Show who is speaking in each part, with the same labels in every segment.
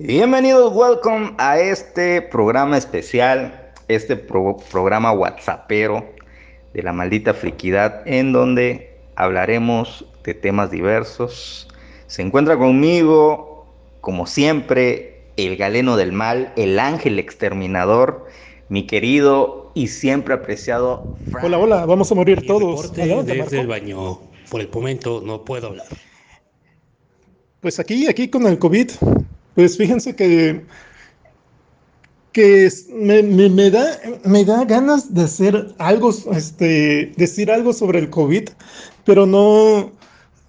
Speaker 1: Bienvenidos, welcome a este programa especial, este programa WhatsAppero de la maldita friquidad, en donde hablaremos de temas diversos. Se encuentra conmigo, como siempre, el galeno del mal, el ángel exterminador, mi querido y siempre apreciado.
Speaker 2: Hola, hola, vamos a morir todos.
Speaker 3: desde el baño. Por el momento no puedo hablar.
Speaker 2: Pues aquí, aquí con el COVID, pues fíjense que, que me, da, me da ganas de hacer algo, este, decir algo sobre el COVID, pero no,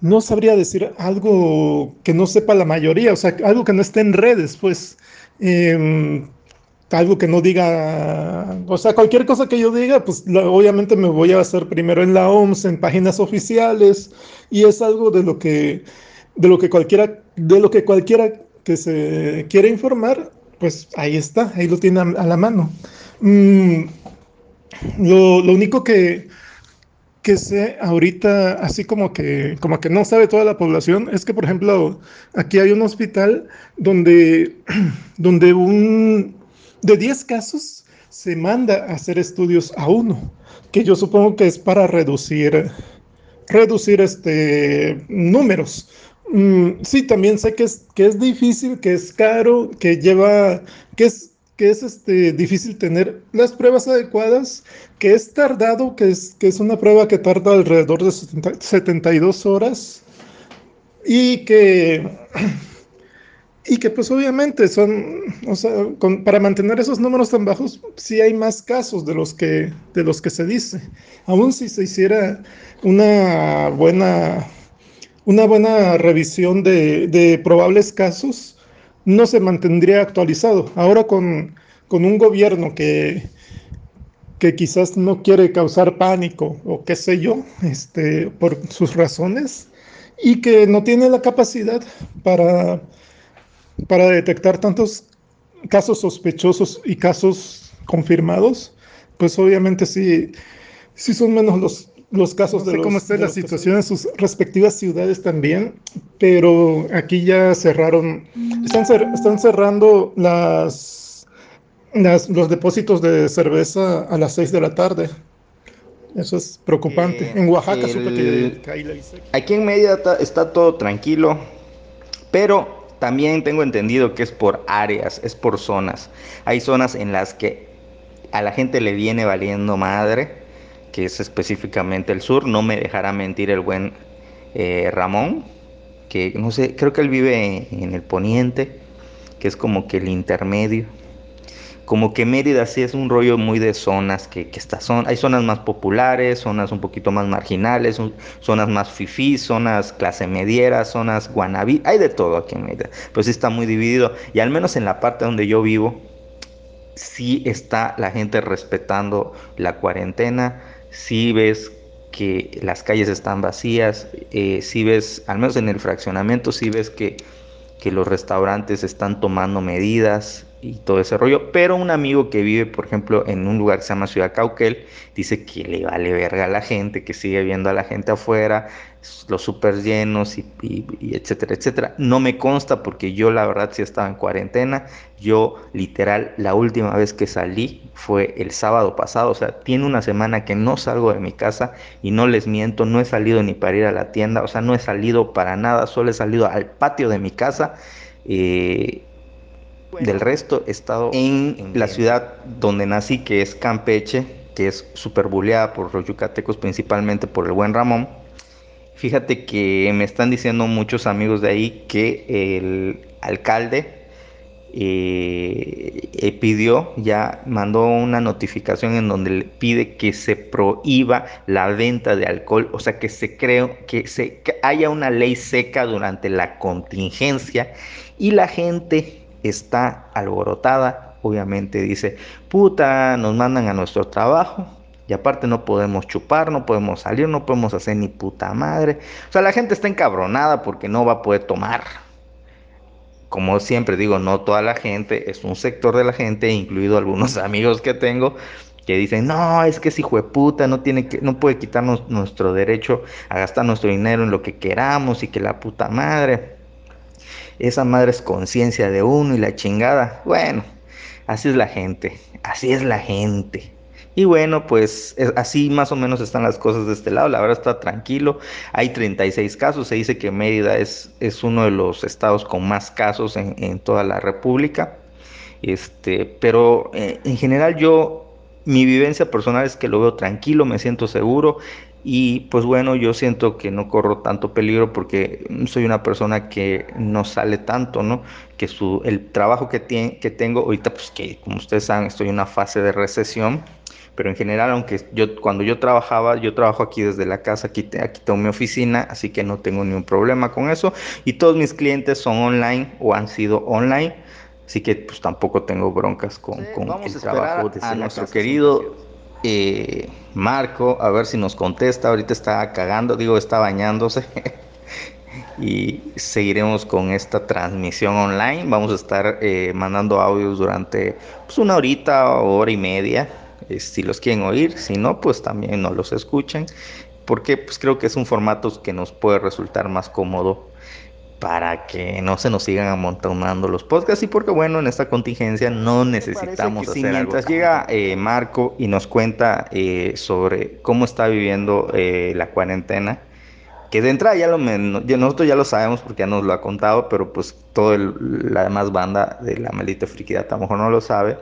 Speaker 2: no sabría decir algo que no sepa la mayoría, o sea, algo que no esté en redes, pues. Em, algo que no diga, o sea, cualquier cosa que yo diga, pues obviamente me voy a hacer primero en la OMS, en páginas oficiales, y es algo de lo que, de lo que cualquiera, de lo que cualquiera que se quiera informar, pues ahí está, ahí lo tiene a, la mano. Mm, lo, único que, que sé ahorita, así como que, como que no sabe toda la población, es que, por ejemplo, aquí hay un hospital donde, donde un, de 10 casos se manda a hacer estudios a uno, que yo supongo que es para reducir, reducir este, números. Mm, sí, también sé que es, que es difícil, que es caro, que lleva, que es, que es este, difícil tener las pruebas adecuadas, que es tardado, que es, que es una prueba que tarda alrededor de 72 horas y que y que pues obviamente son, o sea, para mantener esos números tan bajos, sí hay más casos de los que, de los que se dice. Aún si se hiciera una buena, una buena revisión de, probables casos, no se mantendría actualizado. Ahora con, con un gobierno que, que quizás no quiere causar pánico o qué sé yo, este, por sus razones, y que no tiene la capacidad para para detectar tantos casos sospechosos y casos confirmados, pues obviamente sí, sí son menos los, los casos de cómo está la situación en sus respectivas ciudades también, pero aquí ya cerraron, están, están cerrando las, los depósitos de cerveza a las 6 de la tarde. Eso es preocupante. Eh, en Oaxaca supe
Speaker 1: que Aquí en Mérida está todo tranquilo, pero también tengo entendido que es por áreas, es por zonas. Hay zonas en las que a la gente le viene valiendo madre, que es específicamente el sur. No me dejará mentir el buen eh, Ramón, que no sé, creo que él vive en el poniente, que es como que el intermedio como que Mérida sí es un rollo muy de zonas, que, que hay zonas más populares, zonas un poquito más marginales, zonas más fifí, zonas clase mediera, zonas guanabí, hay de todo aquí en Mérida, pero sí está muy dividido y al menos en la parte donde yo vivo, sí está la gente respetando la cuarentena, sí ves que las calles están vacías, eh, sí ves, al menos en el fraccionamiento, sí ves que, que los restaurantes están tomando medidas, y todo ese rollo. Pero un amigo que vive, por ejemplo, en un lugar que se llama Ciudad Cauquel, dice que le vale verga a la gente, que sigue viendo a la gente afuera, los súper llenos y, etcétera, etcétera. No me consta porque yo la verdad sí estaba en cuarentena. Yo literal la última vez que salí fue el sábado pasado. O sea, tiene una semana que no salgo de mi casa y no les miento, no he salido ni para ir a la tienda. O sea, no he salido para nada, solo he salido al patio de mi casa. Eh, del resto he estado en la ciudad donde nací, que es Campeche, que es súper buleada por los yucatecos, principalmente por el buen Ramón. Fíjate que me están diciendo muchos amigos de ahí que el alcalde eh, eh, pidió, ya mandó una notificación en donde le pide que se prohíba la venta de alcohol, o sea que se cree que, se, que haya una ley seca durante la contingencia y la gente está alborotada, obviamente dice, puta, nos mandan a nuestro trabajo y aparte no podemos chupar, no podemos salir, no podemos hacer ni puta madre. O sea, la gente está encabronada porque no va a poder tomar. Como siempre digo, no toda la gente, es un sector de la gente, incluido algunos amigos que tengo, que dicen, no, es que ese hijo de puta no, tiene que, no puede quitarnos nuestro derecho a gastar nuestro dinero en lo que queramos y que la puta madre. esa madre es conciencia de uno y la chingada. Bueno, así es la gente, así es la gente. Y bueno, pues así más o menos están las cosas de este lado. La verdad está tranquilo. Hay 36 casos. Se dice que Mérida es, es uno de los estados con más casos en, toda la República. Este, pero eh, en general yo, mi vivencia personal es que lo veo tranquilo, me siento seguro. Y pues bueno, yo siento que no corro tanto peligro porque soy una persona que no sale tanto, ¿no? Que su, el trabajo que, que tengo, ahorita pues que como ustedes saben estoy en una fase de recesión, pero en general, aunque yo cuando yo trabajaba, yo trabajo aquí desde la casa, aquí, aquí tengo mi oficina, así que no tengo ningún problema con eso. Y todos mis clientes son online o han sido online, así que pues tampoco tengo broncas con, con el trabajo de nuestro querido eh, Marco, a ver si nos contesta. Ahorita está cagando, digo, está bañándose. y seguiremos con esta transmisión online. Vamos a estar eh, mandando audios durante pues, una horita o hora y media si los quieren oír, si no, pues también no los escuchen, porque pues creo que es un formato que nos puede resultar más cómodo para que no se nos sigan amontonando los podcasts. Y porque bueno en esta contingencia no necesitamos hacer mientras llega eh, Marco y nos cuenta eh, sobre cómo está viviendo eh, la cuarentena que de entrada ya lo nosotros ya lo sabemos porque ya nos lo ha contado pero pues toda la demás banda de la maldita friquidad a lo mejor no lo sabe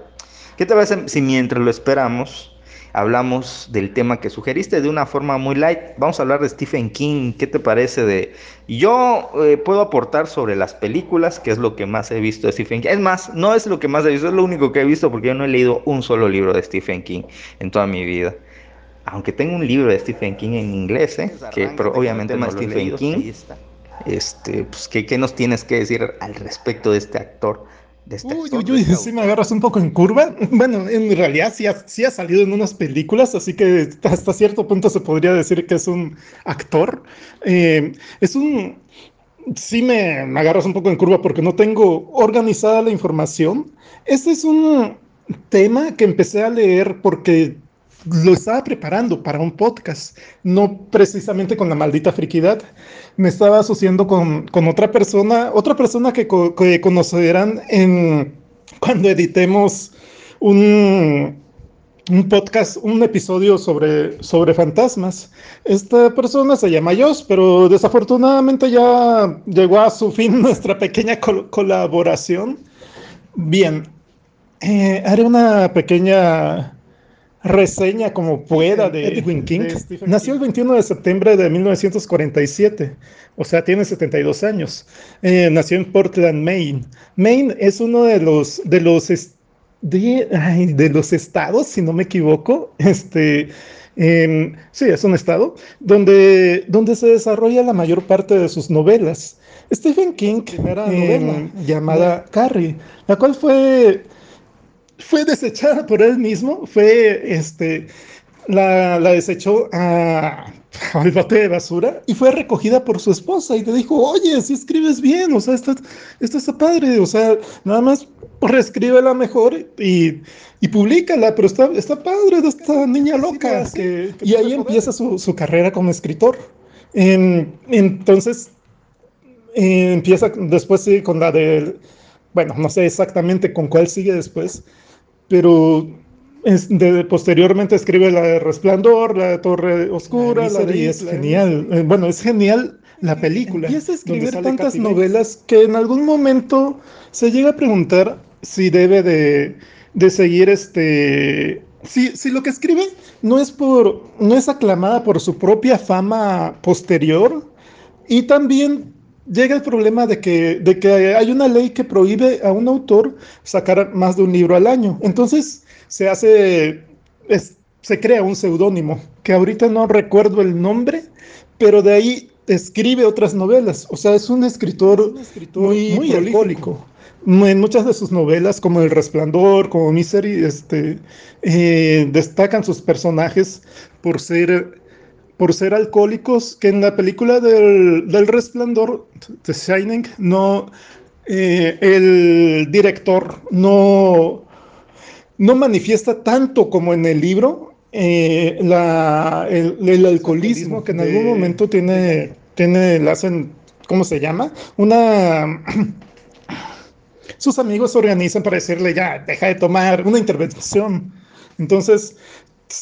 Speaker 1: ¿Qué te parece si mientras lo esperamos hablamos del tema que sugeriste de una forma muy light? Vamos a hablar de Stephen King. ¿Qué te parece de... Yo eh, puedo aportar sobre las películas, que es lo que más he visto de Stephen King. Es más, no es lo que más he visto, es lo único que he visto porque yo no he leído un solo libro de Stephen King en toda mi vida. Aunque tengo un libro de Stephen King en inglés, ¿eh? que pero obviamente no Stephen King. Este, pues, ¿qué, ¿qué nos tienes que decir al respecto de este actor?
Speaker 2: Uy, uy, uy, sí me agarras un poco en curva. Bueno, en realidad sí ha, sí ha, salido en unas películas, así que hasta cierto punto se podría decir que es un actor. Eh, es un... Sí me, me agarras un poco en curva porque no tengo organizada la información. Este es un tema que empecé a leer porque lo estaba preparando para un podcast, no precisamente con la maldita friquidad. Me estaba asociando con, con otra persona, otra persona que, que, conocerán en, cuando editemos un, un podcast, un episodio sobre, sobre fantasmas. Esta persona se llama Joss, pero desafortunadamente ya llegó a su fin nuestra pequeña colaboración. Bien, eh, haré una pequeña reseña como pueda de Edwin King. Nació el 21 de septiembre de 1947, o sea, tiene 72 años. Eh, nació en Portland, Maine. Maine es uno de los, de los, de, los estados, si no me equivoco, este, sí, es un estado, donde, donde se desarrolla la mayor parte de sus novelas. Stephen King, era novela llamada Carrie, la cual fue fue desechada por él mismo, fue, este, la, la desechó a, al bote de basura y fue recogida por su esposa y le dijo, oye, si escribes bien, o sea, esto, esto está padre, o sea, nada más reescríbela mejor y, y públicala, pero está, está padre de esta niña loca. y ahí empieza su, su, carrera como escritor. entonces, empieza después sí, con la de, bueno, no sé exactamente con cuál sigue después, pero posteriormente escribe la de Resplandor, la de Torre Oscura, la, de es genial. Eh, bueno, es genial la película. Y es escribir tantas novelas que en algún momento se llega a preguntar si debe de, seguir este. Si, si, lo que escribe no es por. no es aclamada por su propia fama posterior. Y también llega el problema de que, de que hay una ley que prohíbe a un autor sacar más de un libro al año. Entonces se hace, se crea un seudónimo, que ahorita no recuerdo el nombre, pero de ahí escribe otras novelas. O sea, es un escritor, muy, muy alcohólico. En muchas de sus novelas, como El Resplandor, como Misery, este, eh, destacan sus personajes por ser por ser alcohólicos, que en la película del, del Resplandor, The Shining, no, eh, el director no, no manifiesta tanto como en el libro eh, la, el, alcoholismo, que en algún momento tiene, tiene, hacen ¿cómo se llama? Una... Sus amigos se organizan para decirle, ya, deja de tomar una intervención. Entonces,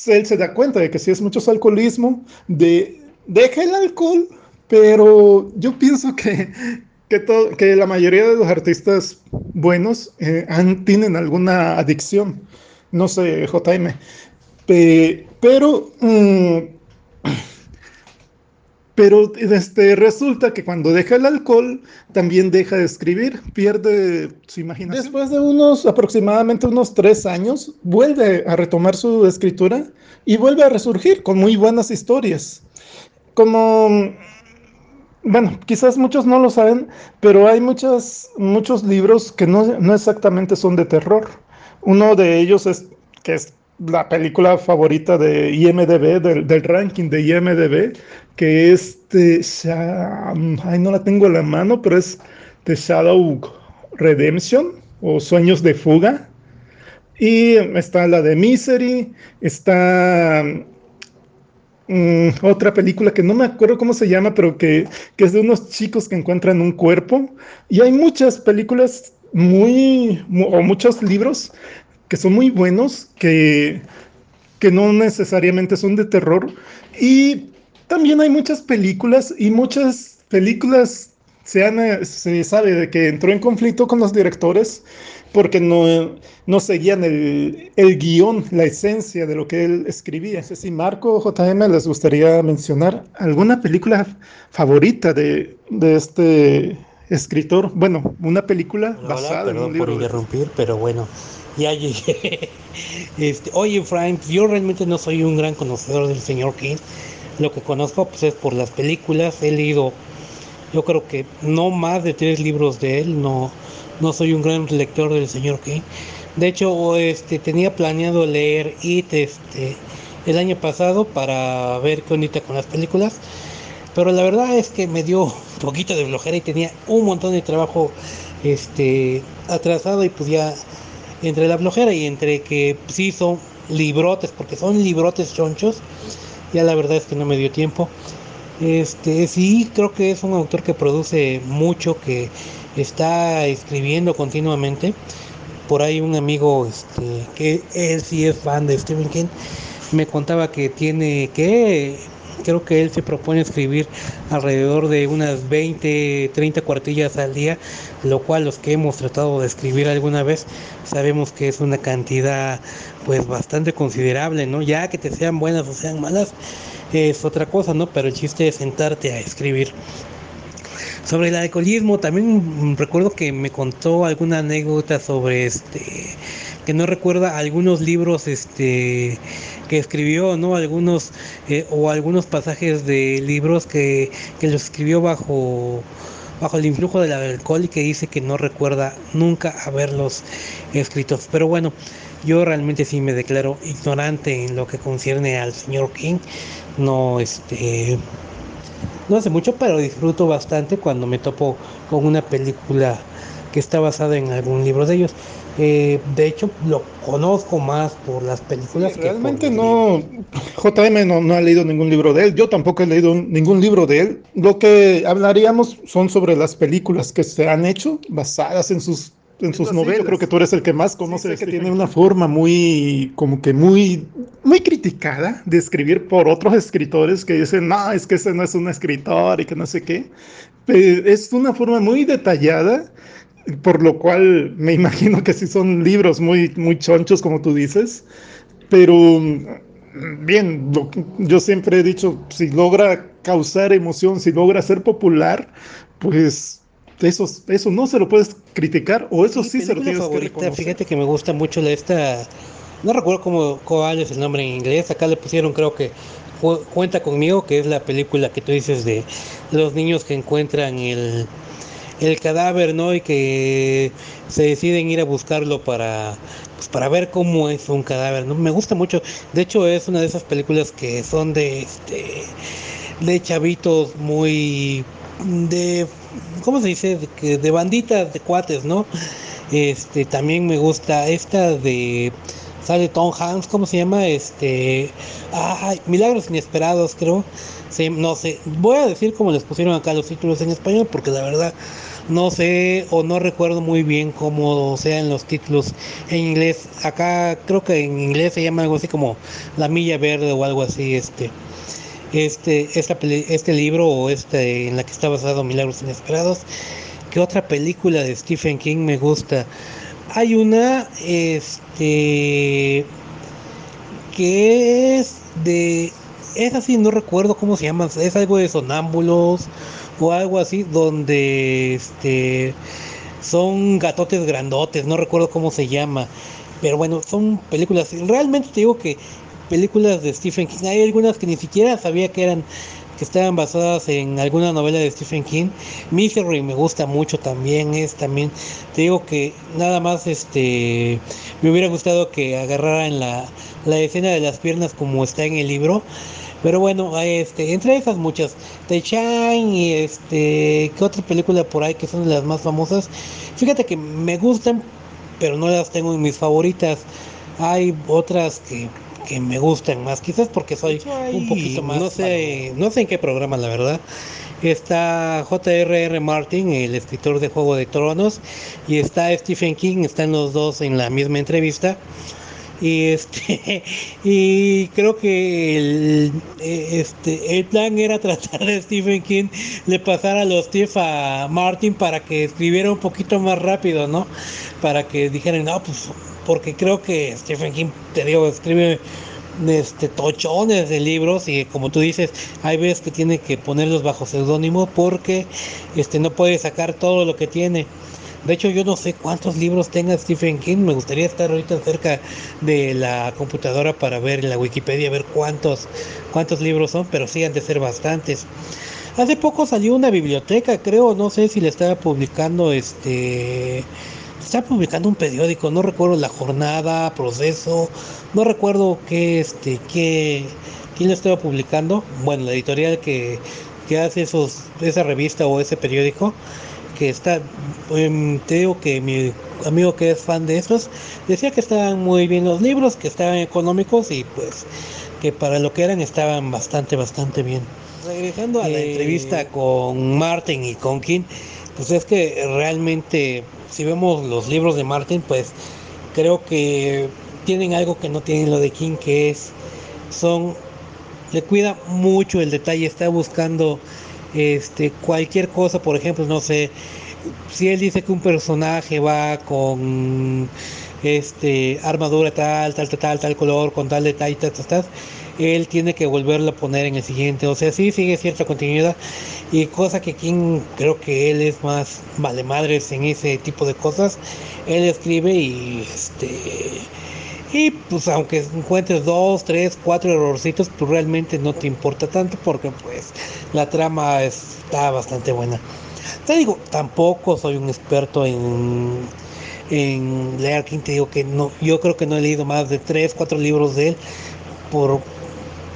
Speaker 2: él se da cuenta de que si es mucho alcoholismo, de, deja el alcohol, pero yo pienso que, que, que la mayoría de los artistas buenos eh, tienen alguna adicción. No sé, JM. pero... Mm, pero este, resulta que cuando deja el alcohol, también deja de escribir, pierde su imaginación. Después de unos aproximadamente unos tres años, vuelve a retomar su escritura y vuelve a resurgir con muy buenas historias. Como, bueno, quizás muchos no lo saben, pero hay muchas, muchos libros que no, no exactamente son de terror. Uno de ellos es que es la película favorita de IMDB, del, ranking de IMDB, que es de, ay, no la tengo a la mano, pero es The Shadow Redemption o Sueños de Fuga. Y está la de Misery, está mm, otra película que no me acuerdo cómo se llama, pero que, que, es de unos chicos que encuentran un cuerpo. Y hay muchas películas muy, o muchos libros que son muy buenos, que, que no necesariamente son de terror. Y también hay muchas películas y muchas películas se, han, se sabe de que entró en conflicto con los directores porque no, no seguían el, el, guion, la esencia de lo que él escribía. No sé si Marco JM les gustaría mencionar alguna película favorita de, de este escritor. Bueno, una película basada en un libro.
Speaker 3: por interrumpir, pero bueno, ya llegué. Este, oye, Frank, yo realmente no soy un gran conocedor del señor King. Lo que conozco pues, es por las películas. He leído, yo creo que no más de tres libros de él. No, no soy un gran lector del señor King. De hecho, este, tenía planeado leer It este, el año pasado para ver qué ondita con las películas. Pero la verdad es que me dio un poquito de flojera y tenía un montón de trabajo este, atrasado y pues ya entre la flojera y entre que sí son librotes, porque son librotes chonchos, ya la verdad es que no me dio tiempo. Este, sí, creo que es un autor que produce mucho, que está escribiendo continuamente. Por ahí un amigo, este, que él sí es fan de Stephen King, me contaba que tiene que creo que él se propone escribir alrededor de unas 20, 30 cuartillas al día, lo cual los que hemos tratado de escribir alguna vez sabemos que es una cantidad pues bastante considerable, ¿no? Ya que te sean buenas o sean malas es otra cosa, ¿no? Pero el chiste es sentarte a escribir. Sobre el alcoholismo, también recuerdo que me contó alguna anécdota sobre este que no recuerda algunos libros este que escribió, ¿no? Algunos eh, o algunos pasajes de libros que, que los escribió bajo bajo el influjo del alcohol y que dice que no recuerda nunca haberlos escritos. Pero bueno, yo realmente sí me declaro ignorante en lo que concierne al señor King. No, este, no hace mucho, pero disfruto bastante cuando me topo con una película que está basada en algún libro de ellos. Eh, de hecho, lo conozco más por las películas.
Speaker 2: realmente no, JM no, ha leído ningún libro de él, yo tampoco he leído ningún libro de él. Lo que hablaríamos son sobre las películas que se han hecho basadas en sus en sus novelas. Yo creo que tú eres el que más conoce, que tiene una forma muy, como que muy, muy criticada de escribir por otros escritores que dicen, no, es que ese no es un escritor y que no sé qué. Es una forma muy detallada por lo cual me imagino que sí son libros muy, muy chonchos, como tú dices, pero bien, yo siempre he dicho, si logra causar emoción, si logra ser popular, pues eso, eso no se lo puedes criticar, o eso sí, se lo tienes que reconocer.
Speaker 3: Fíjate que me gusta mucho esta, no recuerdo cómo, cuál es el nombre en inglés, acá le pusieron creo que Cuenta conmigo, que es la película que tú dices de los niños que encuentran el el cadáver, ¿no? Y que se deciden ir a buscarlo para, pues, para ver cómo es un cadáver, ¿no? Me gusta mucho. De hecho, es una de esas películas que son de, este, de chavitos muy, de, ¿cómo se dice? De, de banditas, de cuates, ¿no? Este, también me gusta esta de sale Tom Hanks, ¿cómo se llama? Este, ay, Milagros Inesperados, creo no sé, voy a decir como les pusieron acá los títulos en español porque la verdad no sé o no recuerdo muy bien cómo sean los títulos en inglés. Acá creo que en inglés se llama algo así como La Milla Verde o algo así, este este esta este libro o este en la que está basado Milagros Inesperados. ¿Qué otra película de Stephen King me gusta? Hay una este que es de es así, no recuerdo cómo se llama, es algo de sonámbulos o algo así, donde este son gatotes grandotes, no recuerdo cómo se llama, pero bueno, son películas, realmente te digo que películas de Stephen King, hay algunas que ni siquiera sabía que eran que estaban basadas en alguna novela de Stephen King. Misery me gusta mucho también, es también, te digo que nada más este me hubiera gustado que agarraran la, la escena de las piernas como está en el libro. Pero bueno, este, entre esas muchas, The Shine y este, ¿qué otra película por ahí que son de las más famosas? Fíjate que me gustan, pero no las tengo en mis favoritas. Hay otras que, que me gustan más, quizás porque soy un poquito más, no sé, no sé en qué programa la verdad. Está J.R.R. Martin, el escritor de Juego de Tronos, y está Stephen King, están los dos en la misma entrevista y este y creo que el, este el plan era tratar de Stephen King le pasar a los tips a Martin para que escribiera un poquito más rápido no para que dijeran no pues porque creo que Stephen King te digo escribe este tochones de libros y como tú dices hay veces que tiene que ponerlos bajo seudónimo porque este no puede sacar todo lo que tiene de hecho, yo no sé cuántos libros tenga Stephen King. Me gustaría estar ahorita cerca de la computadora para ver en la Wikipedia, ver cuántos, cuántos libros son, pero sí de ser bastantes. Hace poco salió una biblioteca, creo, no sé si le estaba publicando este. Estaba publicando un periódico, no recuerdo la jornada, proceso, no recuerdo qué, este, qué, quién lo estaba publicando. Bueno, la editorial que, que hace esos, esa revista o ese periódico que está, em, te digo que mi amigo que es fan de estos decía que estaban muy bien los libros, que estaban económicos y pues que para lo que eran estaban bastante, bastante bien. Regresando a la eh, entrevista con Martin y con King, pues es que realmente si vemos los libros de Martin, pues creo que tienen algo que no tienen lo de King, que es, son, le cuida mucho el detalle, está buscando este, cualquier cosa, por ejemplo, no sé, si él dice que un personaje va con este armadura tal, tal, tal, tal, tal color, con tal detalle, tal, tal, tal, él tiene que volverlo a poner en el siguiente. O sea, sí sigue cierta continuidad. Y cosa que quien creo que él es más vale madres en ese tipo de cosas. Él escribe y este y pues aunque encuentres dos, tres, cuatro errorcitos, pues realmente no te importa tanto porque pues la trama está bastante buena. Te digo, tampoco soy un experto en, leer King, te digo que no, yo creo que no he leído más de tres, cuatro libros de él por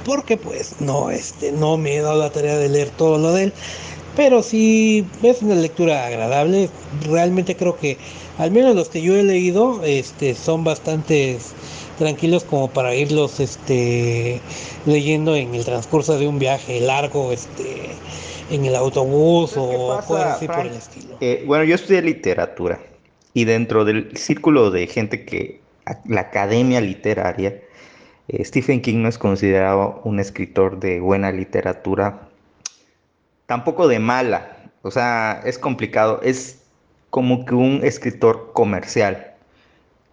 Speaker 3: porque pues no, este, no me he dado la tarea de leer todo lo de él, pero sí es una lectura agradable. Realmente creo que al menos los que yo he leído este, son bastante tranquilos como para irlos este, leyendo en el transcurso de un viaje largo este, en el autobús o así por el estilo.
Speaker 1: Eh, bueno, yo estudié literatura y dentro del círculo de gente que la academia literaria, eh, Stephen King no es considerado un escritor de buena literatura, tampoco de mala, o sea, es complicado, es como que un escritor comercial.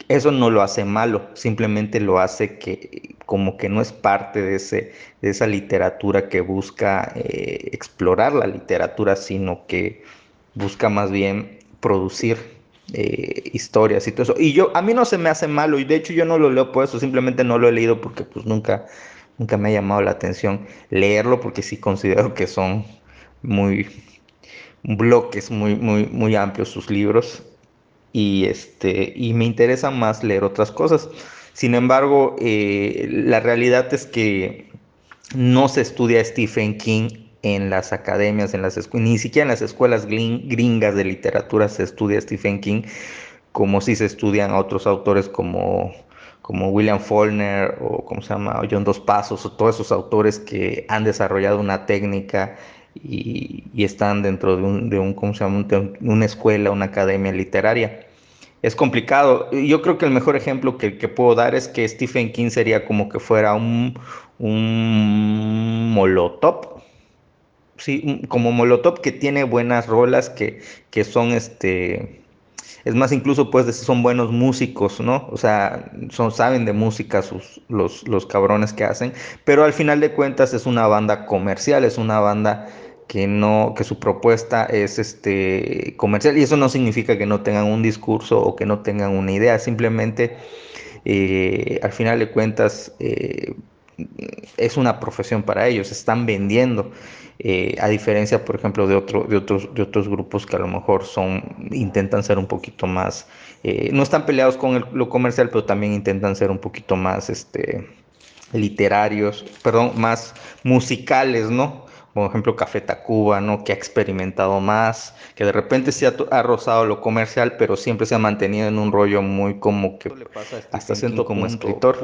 Speaker 1: Eso no lo hace malo, simplemente lo hace que como que no es parte de, ese, de esa literatura que busca eh, explorar la literatura, sino que busca más bien producir eh, historias y todo eso. Y yo, a mí no se me hace malo, y de hecho yo no lo leo por eso, simplemente no lo he leído porque pues nunca, nunca me ha llamado la atención leerlo, porque sí considero que son muy bloques muy, muy, muy amplios sus libros y, este, y me interesa más leer otras cosas. Sin embargo, eh, la realidad es que no se estudia Stephen King en las academias, en las ni siquiera en las escuelas gringas de literatura se estudia Stephen King como si se estudian a otros autores como como William Faulkner o como se llama John Dos Pasos o todos esos autores que han desarrollado una técnica y, están dentro de un, de un ¿cómo se llama? una escuela, una academia literaria. Es complicado. Yo creo que el mejor ejemplo que, puedo dar es que Stephen King sería como que fuera un, un molotov. Sí, como molotov que tiene buenas rolas, que, que son este es más, incluso pues son buenos músicos, ¿no? O sea, son, saben de música sus, los, los cabrones que hacen, pero al final de cuentas es una banda comercial, es una banda que no, que su propuesta es este comercial, y eso no significa que no tengan un discurso o que no tengan una idea, simplemente eh, al final de cuentas eh, es una profesión para ellos, están vendiendo. Eh, a diferencia, por ejemplo, de, otro, de, otros, de otros grupos que a lo mejor son, intentan ser un poquito más, no están peleados con lo comercial, pero también intentan ser un poquito más este, literarios, perdón, más musicales, ¿no? Por ejemplo, Café Tacuba, ¿no? Que ha experimentado más, que de repente se ha, rozado lo comercial, pero siempre se ha mantenido en un rollo muy como que hasta siento como escritor,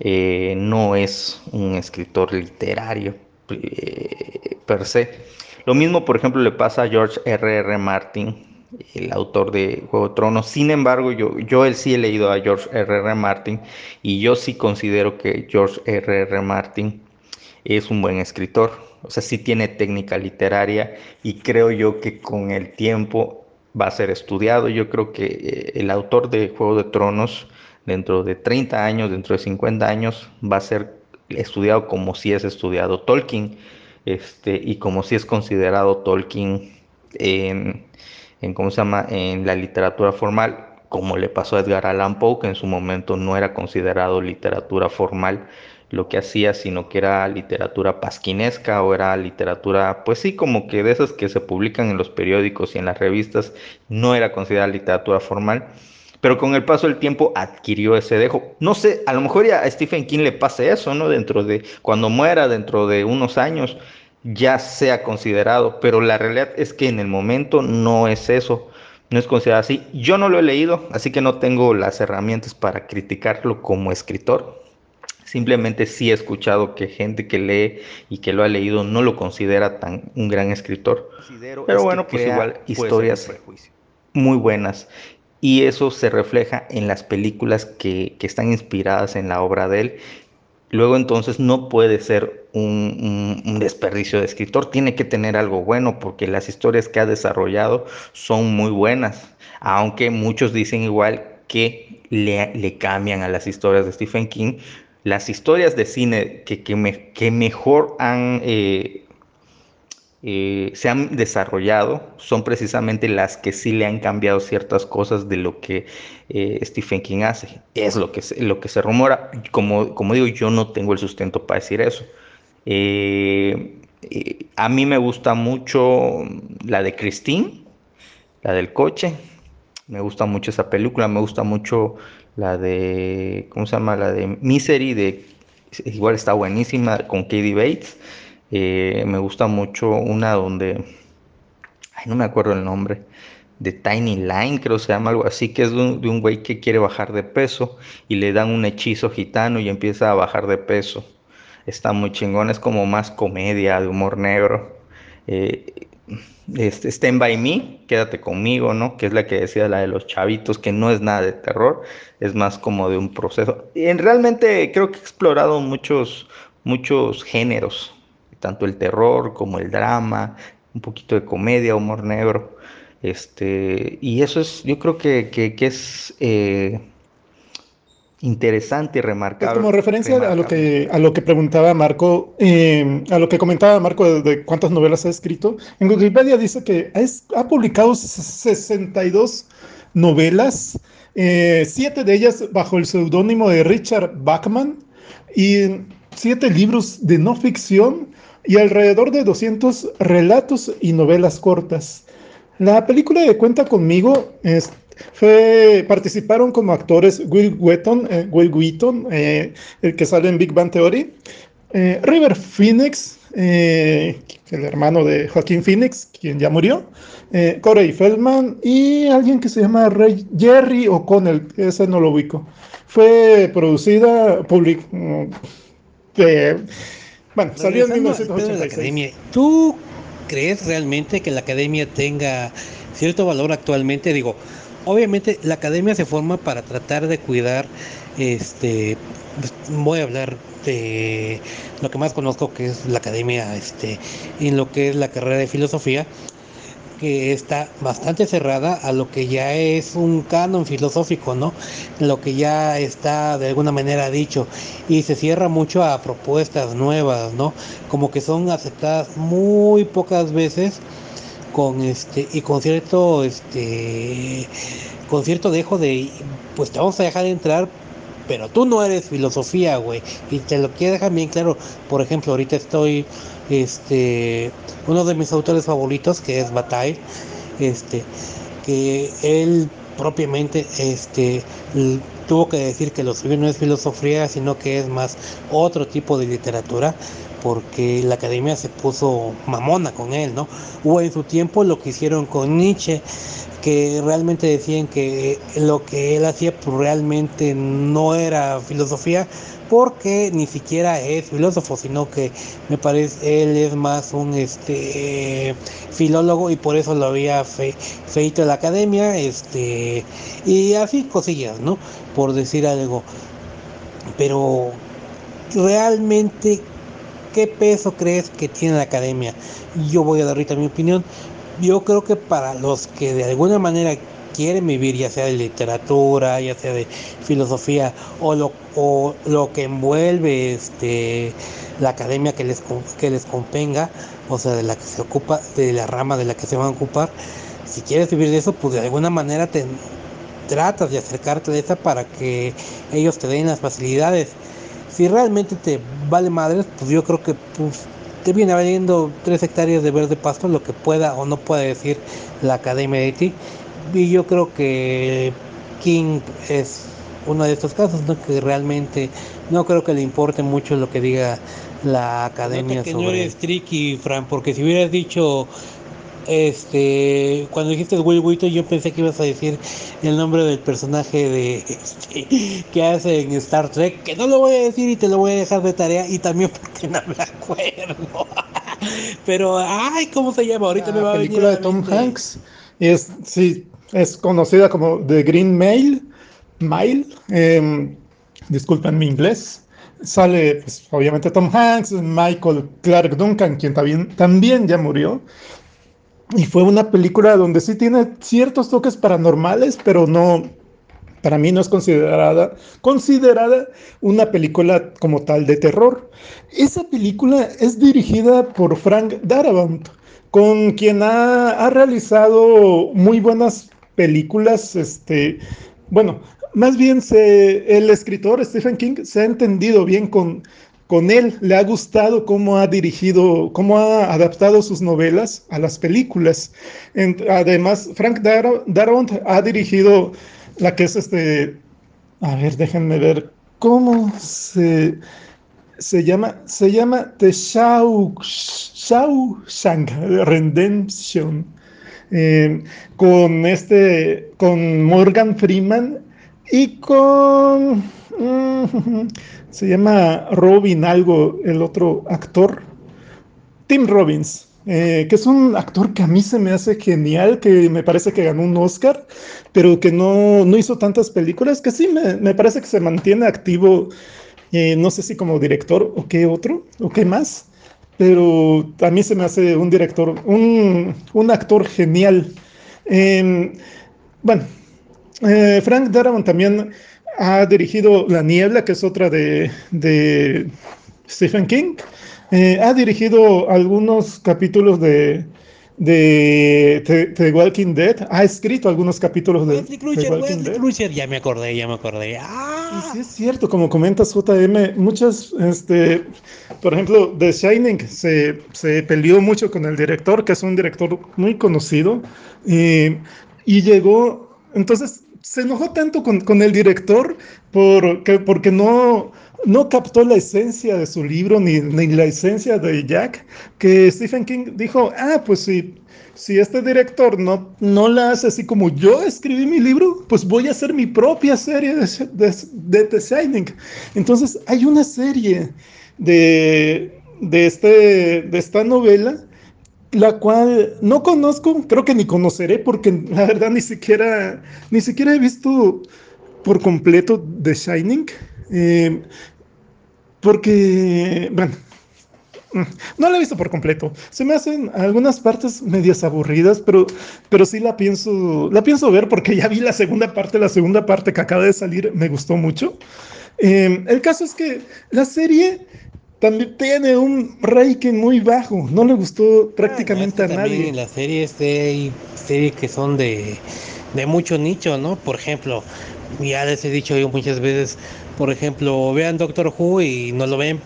Speaker 1: eh, no es un escritor literario eh, per se. Lo mismo, por ejemplo, le pasa a George R.R. R. Martin, el autor de Juego de Tronos. Sin embargo, yo, yo él sí he leído a George R.R. R. Martin y yo sí considero que George R.R. R. Martin es un buen escritor. O sea, sí tiene técnica literaria y creo yo que con el tiempo va a ser estudiado. Yo creo que eh, el autor de Juego de Tronos, dentro de 30 años, dentro de 50 años, va a ser estudiado como si es estudiado Tolkien, este, y como si es considerado Tolkien en, en, ¿cómo se llama? en la literatura formal, como le pasó a Edgar Allan Poe, que en su momento no era considerado literatura formal lo que hacía, sino que era literatura pasquinesca o era literatura, pues sí, como que de esas que se publican en los periódicos y en las revistas, no era considerada literatura formal pero con el paso del tiempo adquirió ese dejo. No sé, a lo mejor ya a Stephen King le pase eso, ¿no? Dentro de, cuando muera, dentro de unos años, ya sea considerado, pero la realidad es que en el momento no es eso, no es considerado así. Yo no lo he leído, así que no tengo las herramientas para criticarlo como escritor. Simplemente sí he escuchado que gente que lee y que lo ha leído no lo considera tan un gran escritor. Pero bueno, pues igual historias muy buenas y eso se refleja en las películas que, están inspiradas en la obra de él. Luego entonces no puede ser un, desperdicio de escritor, tiene que tener algo bueno porque las historias que ha desarrollado son muy buenas, aunque muchos dicen igual que le, cambian a las historias de Stephen King. Las historias de cine que, que, mejor han eh, eh, se han desarrollado son precisamente las que sí le han cambiado ciertas cosas de lo que eh, Stephen King hace. Es lo que lo que se rumora. Como, como digo, yo no tengo el sustento para decir eso. A mí me gusta mucho la de Christine, la del coche. Me gusta mucho esa película. Me gusta mucho la de, ¿cómo se llama? La de Misery, de, igual está buenísima, con Katie Bates. Eh, me gusta mucho una donde, ay, no me acuerdo el nombre, de Tiny Line, creo que se llama algo así, que es de un, güey que quiere bajar de peso y le dan un hechizo gitano y empieza a bajar de peso. Está muy chingón, es como más comedia, de humor negro. Eh, este, Stand By Me, Quédate conmigo, ¿no? Que es la que decía la de los chavitos, que no es nada de terror, es más como de un proceso. En, realmente creo que he explorado muchos, muchos géneros tanto el terror como el drama, un poquito de comedia, humor negro. Este, y eso es, yo creo que, que, es eh, interesante y remarcable.
Speaker 2: como referencia a lo que a lo que preguntaba Marco, eh, a lo que comentaba Marco de, cuántas novelas ha escrito, en Wikipedia dice que ha, publicado 62 novelas, eh, siete de ellas bajo el seudónimo de Richard Bachman y siete libros de no ficción y alrededor de 200 relatos y novelas cortas. La película de Cuenta conmigo fue, participaron como actores Will Wheaton, eh, Will Wheaton eh, el que sale en Big Bang Theory, eh, River Phoenix, eh, el hermano de Joaquín Phoenix, quien ya murió, eh, Corey Feldman y alguien que se llama Ray Jerry O'Connell, ese no lo ubico. Fue producida, public, eh, bueno, salió en 1986.
Speaker 3: ¿Tú crees realmente que la academia tenga cierto valor actualmente? Digo, obviamente la academia se forma para tratar de cuidar, este, voy a hablar de lo que más conozco que es la academia, este, en lo que es la carrera de filosofía, que está bastante cerrada a lo que ya es un canon filosófico, ¿no? Lo que ya está de alguna manera dicho y se cierra mucho a propuestas nuevas, ¿no? Como que son aceptadas muy pocas veces con este y con cierto este con cierto dejo de pues te vamos a dejar entrar pero tú no eres filosofía, güey. Y te lo quiero dejar bien claro. Por ejemplo, ahorita estoy este, uno de mis autores favoritos, que es Bataille, este, que él propiamente este, tuvo que decir que lo suyo no es filosofía, sino que es más otro tipo de literatura, porque la academia se puso mamona con él, ¿no? Hubo en su tiempo lo que hicieron con Nietzsche, que realmente decían que lo que él hacía pues, realmente no era filosofía, porque ni siquiera es filósofo, sino que me parece él es más un este filólogo y por eso lo había fe, feito en la academia, este y así cosillas, ¿no? Por decir algo. Pero realmente ¿qué peso crees que tiene la academia? Yo voy a dar ahorita mi opinión. Yo creo que para los que de alguna manera quieren vivir, ya sea de literatura, ya sea de filosofía, o lo, o lo que envuelve este, la academia que les, que les convenga, o sea, de la que se ocupa, de la rama de la que se van a ocupar, si quieres vivir de eso, pues de alguna manera te tratas de acercarte a esa para que ellos te den las facilidades. Si realmente te vale madres, pues yo creo que pues, te viene valiendo tres hectáreas de verde pasto, lo que pueda o no pueda decir la academia de ti y yo creo que King es uno de estos casos, ¿no? que realmente no creo que le importe mucho lo que diga la academia. que no eres tricky, Fran, porque si hubieras dicho, este, cuando dijiste Will Wheaton, yo pensé que ibas a decir el nombre del personaje de este, que hace en Star Trek, que no lo voy a decir y te lo voy a dejar de tarea, y también porque no me acuerdo. Pero, ay, ¿cómo se llama? Ahorita me va a venir.
Speaker 2: película de Tom Hanks. Es, sí, es conocida como The Green Mail, Mile, eh, disculpen mi inglés. Sale, pues, obviamente, Tom Hanks, Michael Clark Duncan, quien también, también ya murió. Y fue una película donde sí tiene ciertos toques paranormales, pero no, para mí no es considerada, considerada una película como tal de terror. Esa película es dirigida por Frank Darabont, con quien ha, ha realizado muy buenas películas, este, bueno, más bien se, el escritor Stephen King se ha entendido bien con, con él, le ha gustado cómo ha dirigido, cómo ha adaptado sus novelas a las películas. además, Frank Darabont ha dirigido la que es este, a ver, déjenme ver cómo se, se llama, se llama The Shawshank Redemption. Eh, con este, con Morgan Freeman y con, mm, se llama Robin algo, el otro actor, Tim Robbins, eh, que es un actor que a mí se me hace genial, que me parece que ganó un Oscar, pero que no, no hizo tantas películas, que sí me, me parece que se mantiene activo, eh, no sé si como director o qué otro, o qué más pero a mí se me hace un director, un, un actor genial. Eh, bueno, eh, Frank Darabont también ha dirigido La Niebla, que es otra de, de Stephen King. Eh, ha dirigido algunos capítulos de, de, The Walking Dead. Ha escrito algunos capítulos de The
Speaker 3: Walking Dead. ya me acordé, ya me acordé.
Speaker 2: ¡Ah! sí es cierto, como comentas JM, muchas, este, por ejemplo, The Shining se, se, peleó mucho con el director, que es un director muy conocido, y, y llegó, entonces se enojó tanto con, con el director porque, porque no no captó la esencia de su libro ni, ni, la esencia de Jack, que Stephen King dijo, ah, pues si, si este director no, no la hace así como yo escribí mi libro, pues voy a hacer mi propia serie de, de, de The Shining. Entonces hay una serie de, de, este, de esta novela la cual no conozco, creo que ni conoceré porque la verdad ni siquiera, ni siquiera he visto por completo The Shining. Eh, porque, bueno, no la he visto por completo. Se me hacen algunas partes medias aburridas, pero, pero sí la pienso, la pienso ver porque ya vi la segunda parte. La segunda parte que acaba de salir me gustó mucho. Eh, el caso es que la serie también tiene un ranking muy bajo. No le gustó prácticamente a nadie.
Speaker 3: En las series hay series que son de, de mucho nicho, ¿no? Por ejemplo, ya les he dicho yo muchas veces, por ejemplo, vean Doctor Who y no lo ven.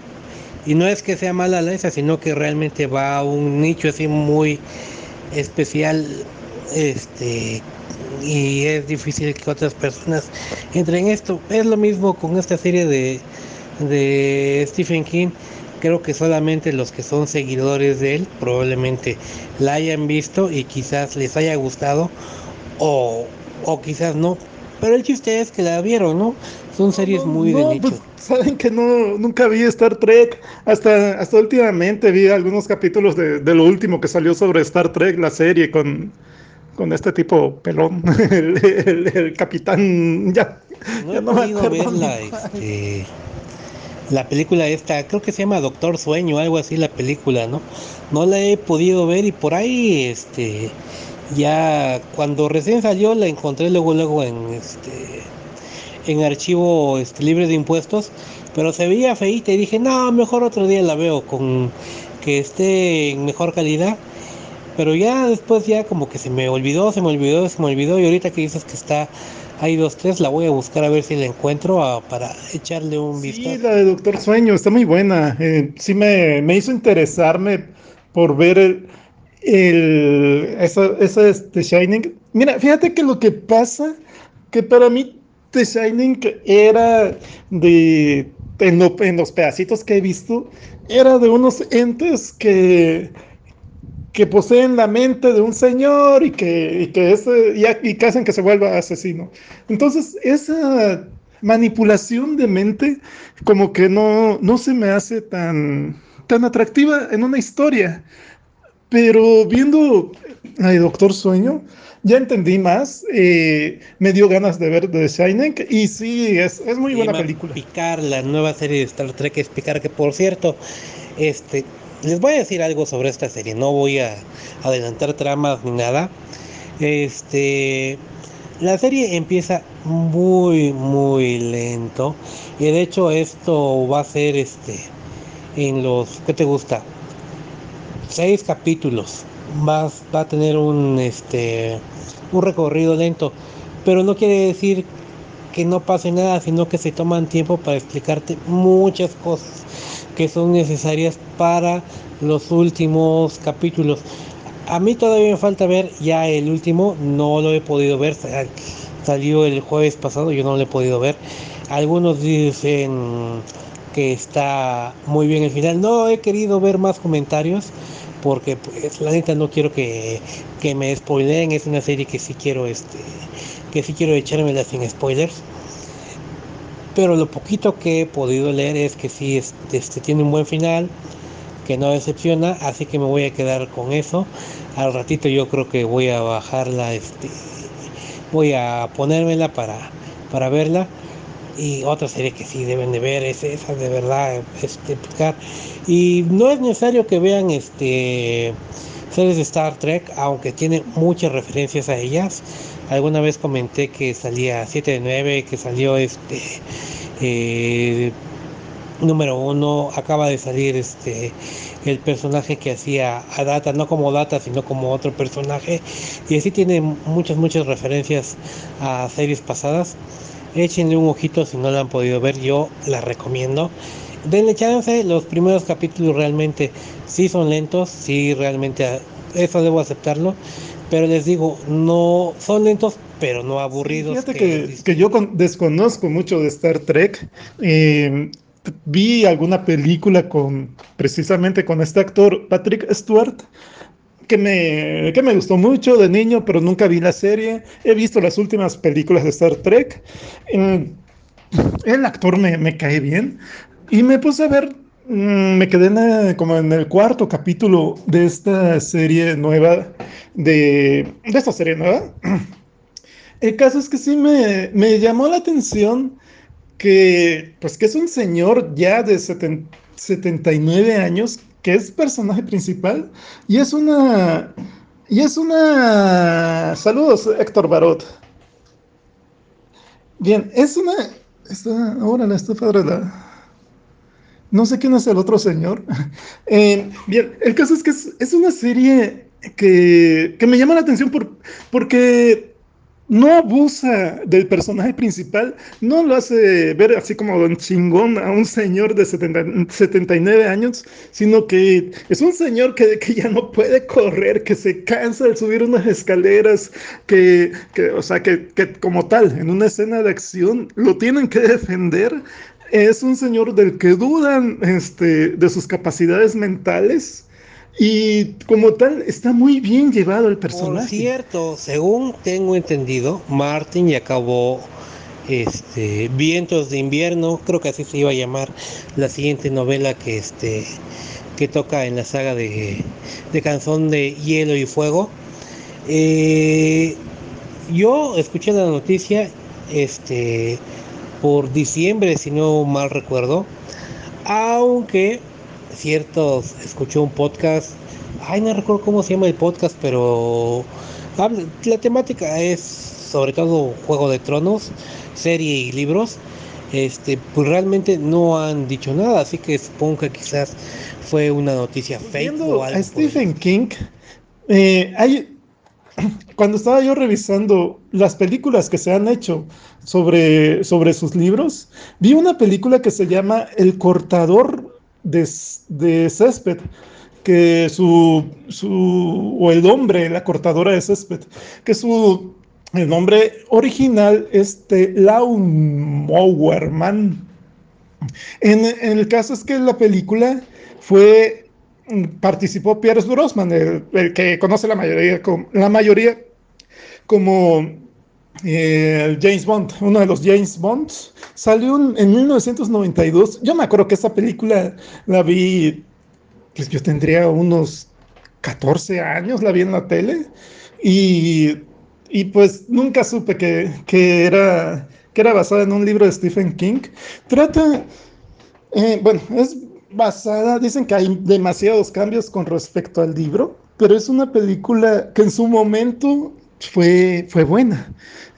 Speaker 3: Y no es que sea mala la esa, sino que realmente va a un nicho así muy especial. Este y es difícil que otras personas entren en esto. Es lo mismo con esta serie de de Stephen King, creo que solamente los que son seguidores de él probablemente la hayan visto y quizás les haya gustado o, o quizás no. Pero el chiste es que la vieron, ¿no? Son series muy de nicho. Pues,
Speaker 2: Saben que no, nunca vi Star Trek. Hasta, hasta últimamente vi algunos capítulos de, de lo último que salió sobre Star Trek, la serie con, con este tipo pelón, el, el, el capitán, ya,
Speaker 3: no, ya no me acuerdo. Verla, este, la película esta, creo que se llama Doctor Sueño, algo así la película, ¿no? No la he podido ver y por ahí, este, ya cuando recién salió la encontré luego, luego en, este, en archivo este, libre de impuestos, pero se veía feita y dije, no, mejor otro día la veo con que esté en mejor calidad. Pero ya después ya como que se me olvidó, se me olvidó, se me olvidó y ahorita que dices que está hay dos, tres, la voy a buscar a ver si la encuentro a, para echarle un vistazo.
Speaker 2: Sí, la de Doctor Sueño, está muy buena. Eh, sí me, me, hizo interesarme por ver el, el esa, esa The Shining. Mira, fíjate que lo que pasa, que para mí The Shining era de, en, lo, en los pedacitos que he visto, era de unos entes que que poseen la mente de un señor y que, y que, ese, y, y que hacen que se vuelva asesino. Entonces, esa manipulación de mente como que no, no se me hace tan, tan atractiva en una historia. Pero viendo a Doctor Sueño, ya entendí más, eh, me dio ganas de ver The Shining y sí, es, es muy buena película.
Speaker 3: Picar, la nueva serie de Star Trek es Picar, que por cierto, este, les voy a decir algo sobre esta serie, no voy a adelantar tramas ni nada. Este, la serie empieza muy muy lento y de hecho esto va a ser este en los ¿qué te gusta? Seis capítulos. Va, va a tener un este un recorrido lento, pero no quiere decir que no pase nada, sino que se toman tiempo para explicarte muchas cosas que son necesarias para los últimos capítulos. A mí todavía me falta ver ya el último, no lo he podido ver, salió el jueves pasado, yo no lo he podido ver. Algunos dicen que está muy bien el final. No he querido ver más comentarios porque pues, la neta no quiero que, que me spoileen, es una serie que sí quiero este que sí quiero echármela sin spoilers pero lo poquito que he podido leer es que sí este, tiene un buen final, que no decepciona, así que me voy a quedar con eso. Al ratito yo creo que voy a bajarla, este, voy a ponérmela para, para verla. Y otra serie que sí deben de ver es esa de verdad, este, Y no es necesario que vean este series de Star Trek, aunque tiene muchas referencias a ellas Alguna vez comenté que salía 7 de 9, que salió este eh, número uno, acaba de salir este el personaje que hacía a Data, no como Data, sino como otro personaje. Y así tiene muchas, muchas referencias a series pasadas. Échenle un ojito si no la han podido ver, yo la recomiendo. Denle chance, los primeros capítulos realmente sí son lentos, sí realmente eso debo aceptarlo pero les digo, no son lentos, pero no aburridos.
Speaker 2: Fíjate que, que, yo con, desconozco mucho de Star Trek. Eh, vi alguna película con precisamente con este actor Patrick Stewart que me, que me gustó mucho de niño, pero nunca vi la serie. He visto las últimas películas de Star Trek. el actor me, me cae bien. Y me puse a ver, me quedé como en el cuarto capítulo de esta serie nueva, de, de esta serie nueva. El caso es que sí me, me llamó la atención que, pues que es un señor ya de 79 años, que es personaje principal, y es una, y es una, saludos Héctor Barot. Bien, es una, está, ahora la estufa de la, no sé quién es el otro señor. Eh, bien, el caso es que es, una serie que, que, me llama la atención por, porque no abusa del personaje principal, no lo hace ver así como don chingón a un señor de 79 años, sino que es un señor que, que, ya no puede correr, que se cansa de subir unas escaleras, que, que o sea, que como tal, en una escena de acción, lo tienen que defender. Es un señor del que dudan este, de sus capacidades mentales y como tal, está muy bien llevado el personaje.
Speaker 3: Por cierto, según tengo entendido, Martin ya acabó este, Vientos de invierno, creo que así se iba a llamar la siguiente novela que, este, que toca en la saga de, de Canción de Hielo y Fuego. Eh, yo escuché la noticia este, por diciembre, si no mal recuerdo, aunque ciertos, escuchó un podcast, ay, no recuerdo cómo se llama el podcast, pero la temática es sobre todo Juego de Tronos, serie y libros. Este, pues realmente no han dicho nada, así que supongo que quizás fue una noticia fake o
Speaker 2: algo. A Stephen King, eh, hay, cuando estaba yo revisando las películas que se han hecho sobre, sobre sus libros, vi una película que se llama El cortador de, césped, que su, su, o el nombre, la cortadora de césped, que su, el nombre original es de Mowerman. En, en, el caso es que la película fue, participó Pierce Brosnan, el, el que conoce la mayoría, la mayoría como eh, James Bond, uno de los James Bonds, salió en 1992. Yo me acuerdo que esa película la vi, pues yo tendría unos 14 años, la vi en la tele y, y pues nunca supe que, que, era, que era basada en un libro de Stephen King. Trata, eh, bueno, es basada, dicen que hay demasiados cambios con respecto al libro, pero es una película que en su momento fue, fue buena.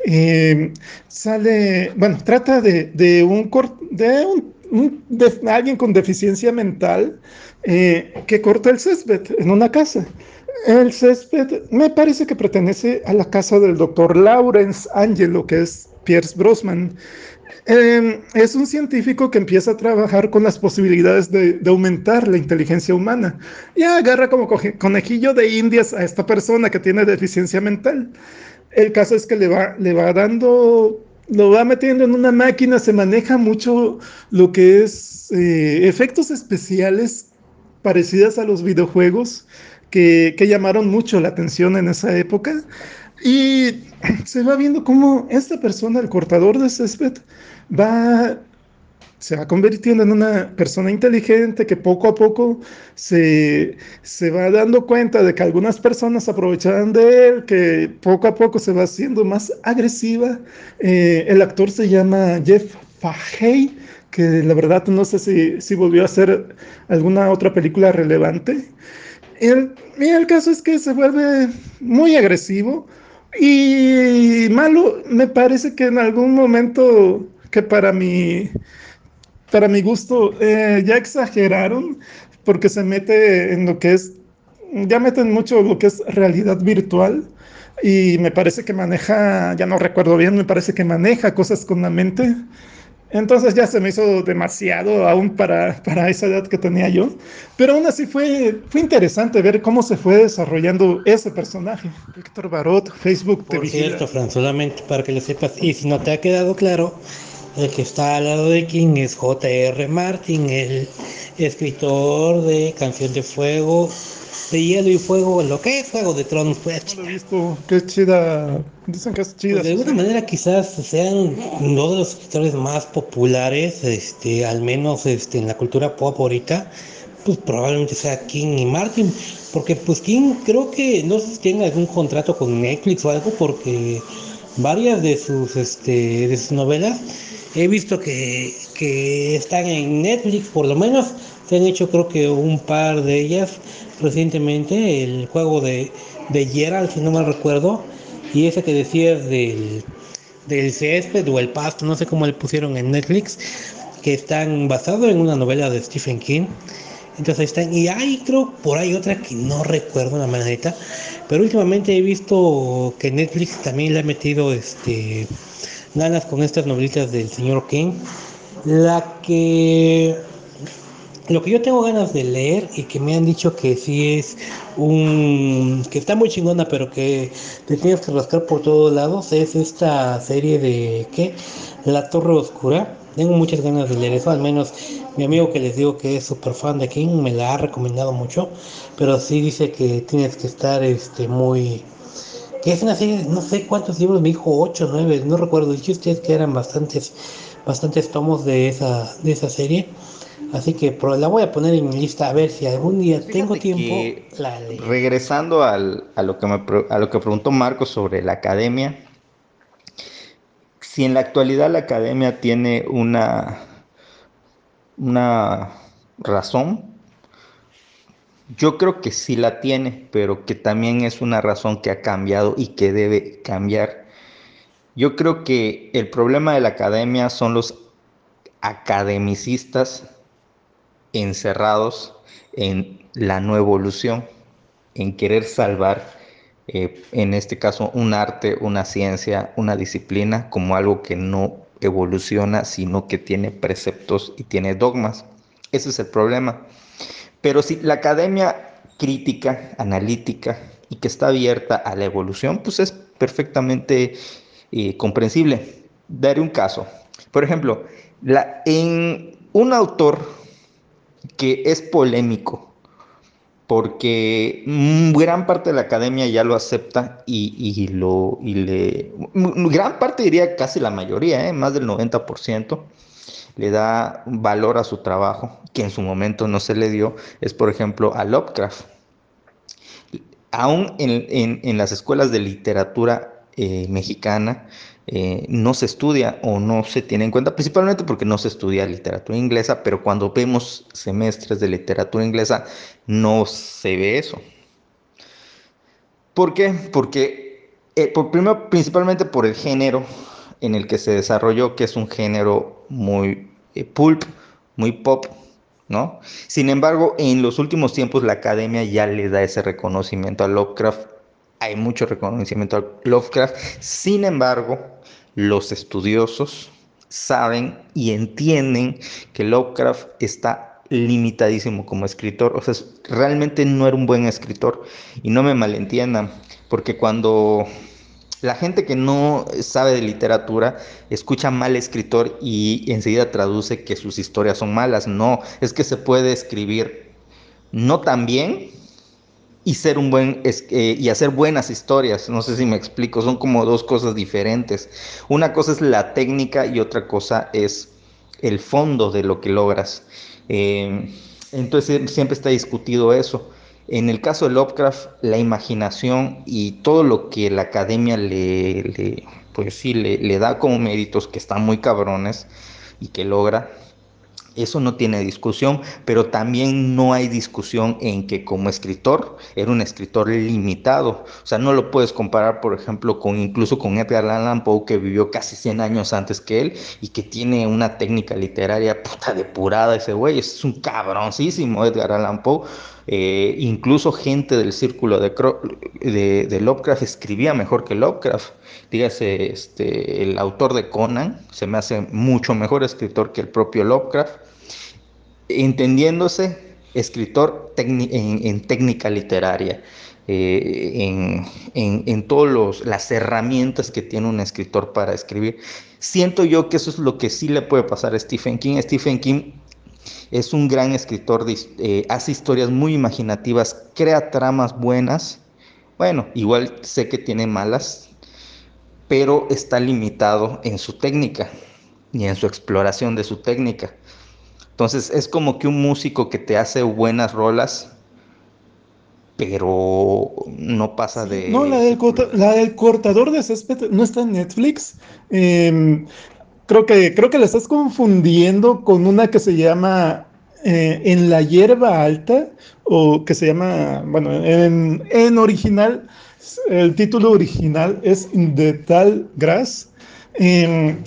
Speaker 2: Eh, sale, bueno, trata de, de un, de, un, alguien con deficiencia mental eh, que corta el césped en una casa. El césped me parece que pertenece a la casa del doctor Lawrence Angelo, que es Pierce Brosman. Eh, es un científico que empieza a trabajar con las posibilidades de, aumentar la inteligencia humana y agarra como conejillo de indias a esta persona que tiene deficiencia mental. El caso es que le va, le va dando, lo va metiendo en una máquina, se maneja mucho lo que es eh, efectos especiales parecidas a los videojuegos que llamaron mucho la atención en esa época. Y se va viendo cómo esta persona, el cortador de césped, va se va convirtiendo en una persona inteligente que poco a poco se, se va dando cuenta de que algunas personas aprovecharán de él, que poco a poco se va haciendo más agresiva. Eh, el actor se llama Jeff Fahey, que la verdad no sé si, si volvió a hacer alguna otra película relevante. El, y el caso es que se vuelve muy agresivo y malo. Me parece que en algún momento que para mí para mi gusto, eh, ya exageraron porque se mete en lo que es, ya meten mucho lo que es realidad virtual y me parece que maneja, ya no recuerdo bien, me parece que maneja cosas con la mente. Entonces ya se me hizo demasiado aún para, para esa edad que tenía yo. Pero aún así fue, fue interesante ver cómo se fue desarrollando ese personaje. Víctor Barot, Facebook
Speaker 3: Por cierto, Fran, solamente para que lo sepas, y si no te ha quedado claro, el que está al lado de King es J.R. Martin, el escritor de Canción de Fuego, de Hielo y Fuego, lo que es Fuego de Tronos, pues.
Speaker 2: No lo he visto, qué chida. Dicen que es chida.
Speaker 3: Pues de alguna manera quizás sean uno de los escritores más populares, este, al menos este, en la cultura pop ahorita, pues probablemente sea King y Martin, porque pues King creo que no sé si tiene algún contrato con Netflix o algo, porque varias de sus, este, de sus novelas he visto que, que están en Netflix, por lo menos se han hecho creo que un par de ellas recientemente, el juego de, de Gerald, si no mal recuerdo, y ese que decías del, del césped o el pasto, no sé cómo le pusieron en Netflix, que están basados en una novela de Stephen King. Entonces están, y hay creo por ahí otra que no recuerdo la manera, pero últimamente he visto que Netflix también le ha metido este ganas con estas novelitas del señor King. La que lo que yo tengo ganas de leer y que me han dicho que sí es un que está muy chingona pero que te tienes que rascar por todos lados es esta serie de ¿qué? La Torre Oscura tengo muchas ganas de leer eso al menos mi amigo que les digo que es súper fan de King me la ha recomendado mucho pero sí dice que tienes que estar este muy que es una serie no sé cuántos libros me dijo 8 9 no recuerdo dicho ustedes que eran bastantes bastantes tomos de esa de esa serie Así que la voy a poner en mi lista a ver si algún día
Speaker 1: Fíjate
Speaker 3: tengo tiempo. La leo.
Speaker 1: regresando al- a, lo que me, a lo que preguntó Marco sobre la academia, si en la actualidad la academia tiene una, una razón, yo creo que sí la tiene, pero que también es una razón que ha cambiado y que debe cambiar. Yo creo que el problema de la academia son los academicistas encerrados en la no evolución, en querer salvar, eh, en este caso, un arte, una ciencia, una disciplina, como algo que no evoluciona, sino que tiene preceptos y tiene dogmas. Ese es el problema. Pero si la academia crítica, analítica y que está abierta a la evolución, pues es perfectamente eh, comprensible. Daré un caso. Por ejemplo, en un autor que es polémico, porque gran parte de la academia ya lo acepta y, y lo y le gran parte diría casi la mayoría, ¿eh? más del 90% le da valor a su trabajo, que en su momento no se le dio, es por ejemplo a Lovecraft. Aún en, en- en las escuelas de literatura eh, mexicana eh, no se estudia o no se tiene en cuenta, principalmente porque no se estudia literatura inglesa, pero cuando vemos semestres de literatura inglesa no se ve eso. ¿Por qué? Porque eh, por primero, principalmente por el género en el que se desarrolló, que es un género muy eh, pulp, muy pop, ¿no? Sin embargo, en los últimos tiempos la academia ya le da ese reconocimiento a Lovecraft. Hay mucho reconocimiento a Lovecraft. Sin embargo, los estudiosos saben y entienden que Lovecraft está limitadísimo como escritor. O sea, realmente no era un buen escritor. Y no me malentiendan, porque cuando la gente que no sabe de literatura escucha mal escritor y enseguida traduce que sus historias son malas. No, es que se puede escribir no tan bien y ser un buen eh, y hacer buenas historias. No sé si me explico, son como dos cosas diferentes. Una cosa es la técnica y otra cosa es el fondo de lo que logras. Eh, entonces sie- siempre está discutido eso. En el caso de Lovecraft, la imaginación y todo lo que la academia le, pues sí, le da como méritos que están muy cabrones y que logra, eso no tiene discusión, pero también no hay discusión en que como escritor era un escritor limitado. O sea, no lo puedes comparar, por ejemplo, con incluso con Edgar Allan Poe, que vivió casi 100 años antes que él y que tiene una técnica literaria puta depurada ese güey. Es un cabroncísimo Edgar Allan Poe. Eh, incluso gente del círculo de, de, de Lovecraft escribía mejor que Lovecraft. Dígase, este, el autor de Conan se me hace mucho mejor escritor que el propio Lovecraft entendiéndose escritor en técnica literaria, eh, en, en, en todas las herramientas que tiene un escritor para escribir. siento yo que eso es lo que sí le puede pasar a Stephen King. Stephen King es un gran escritor, de, eh, hace historias muy imaginativas, crea tramas buenas. Bueno, igual sé que tiene malas, pero está limitado en su técnica y en su exploración de su técnica. Entonces es como que un músico que te hace buenas rolas, pero no pasa de...
Speaker 2: No, la del, la del cortador de césped no está en Netflix. Em, creo, que, creo que la estás confundiendo con una que se llama eh, En la hierba alta, o que se llama, bueno, en, en original, el título original es The Tal Grass. Em,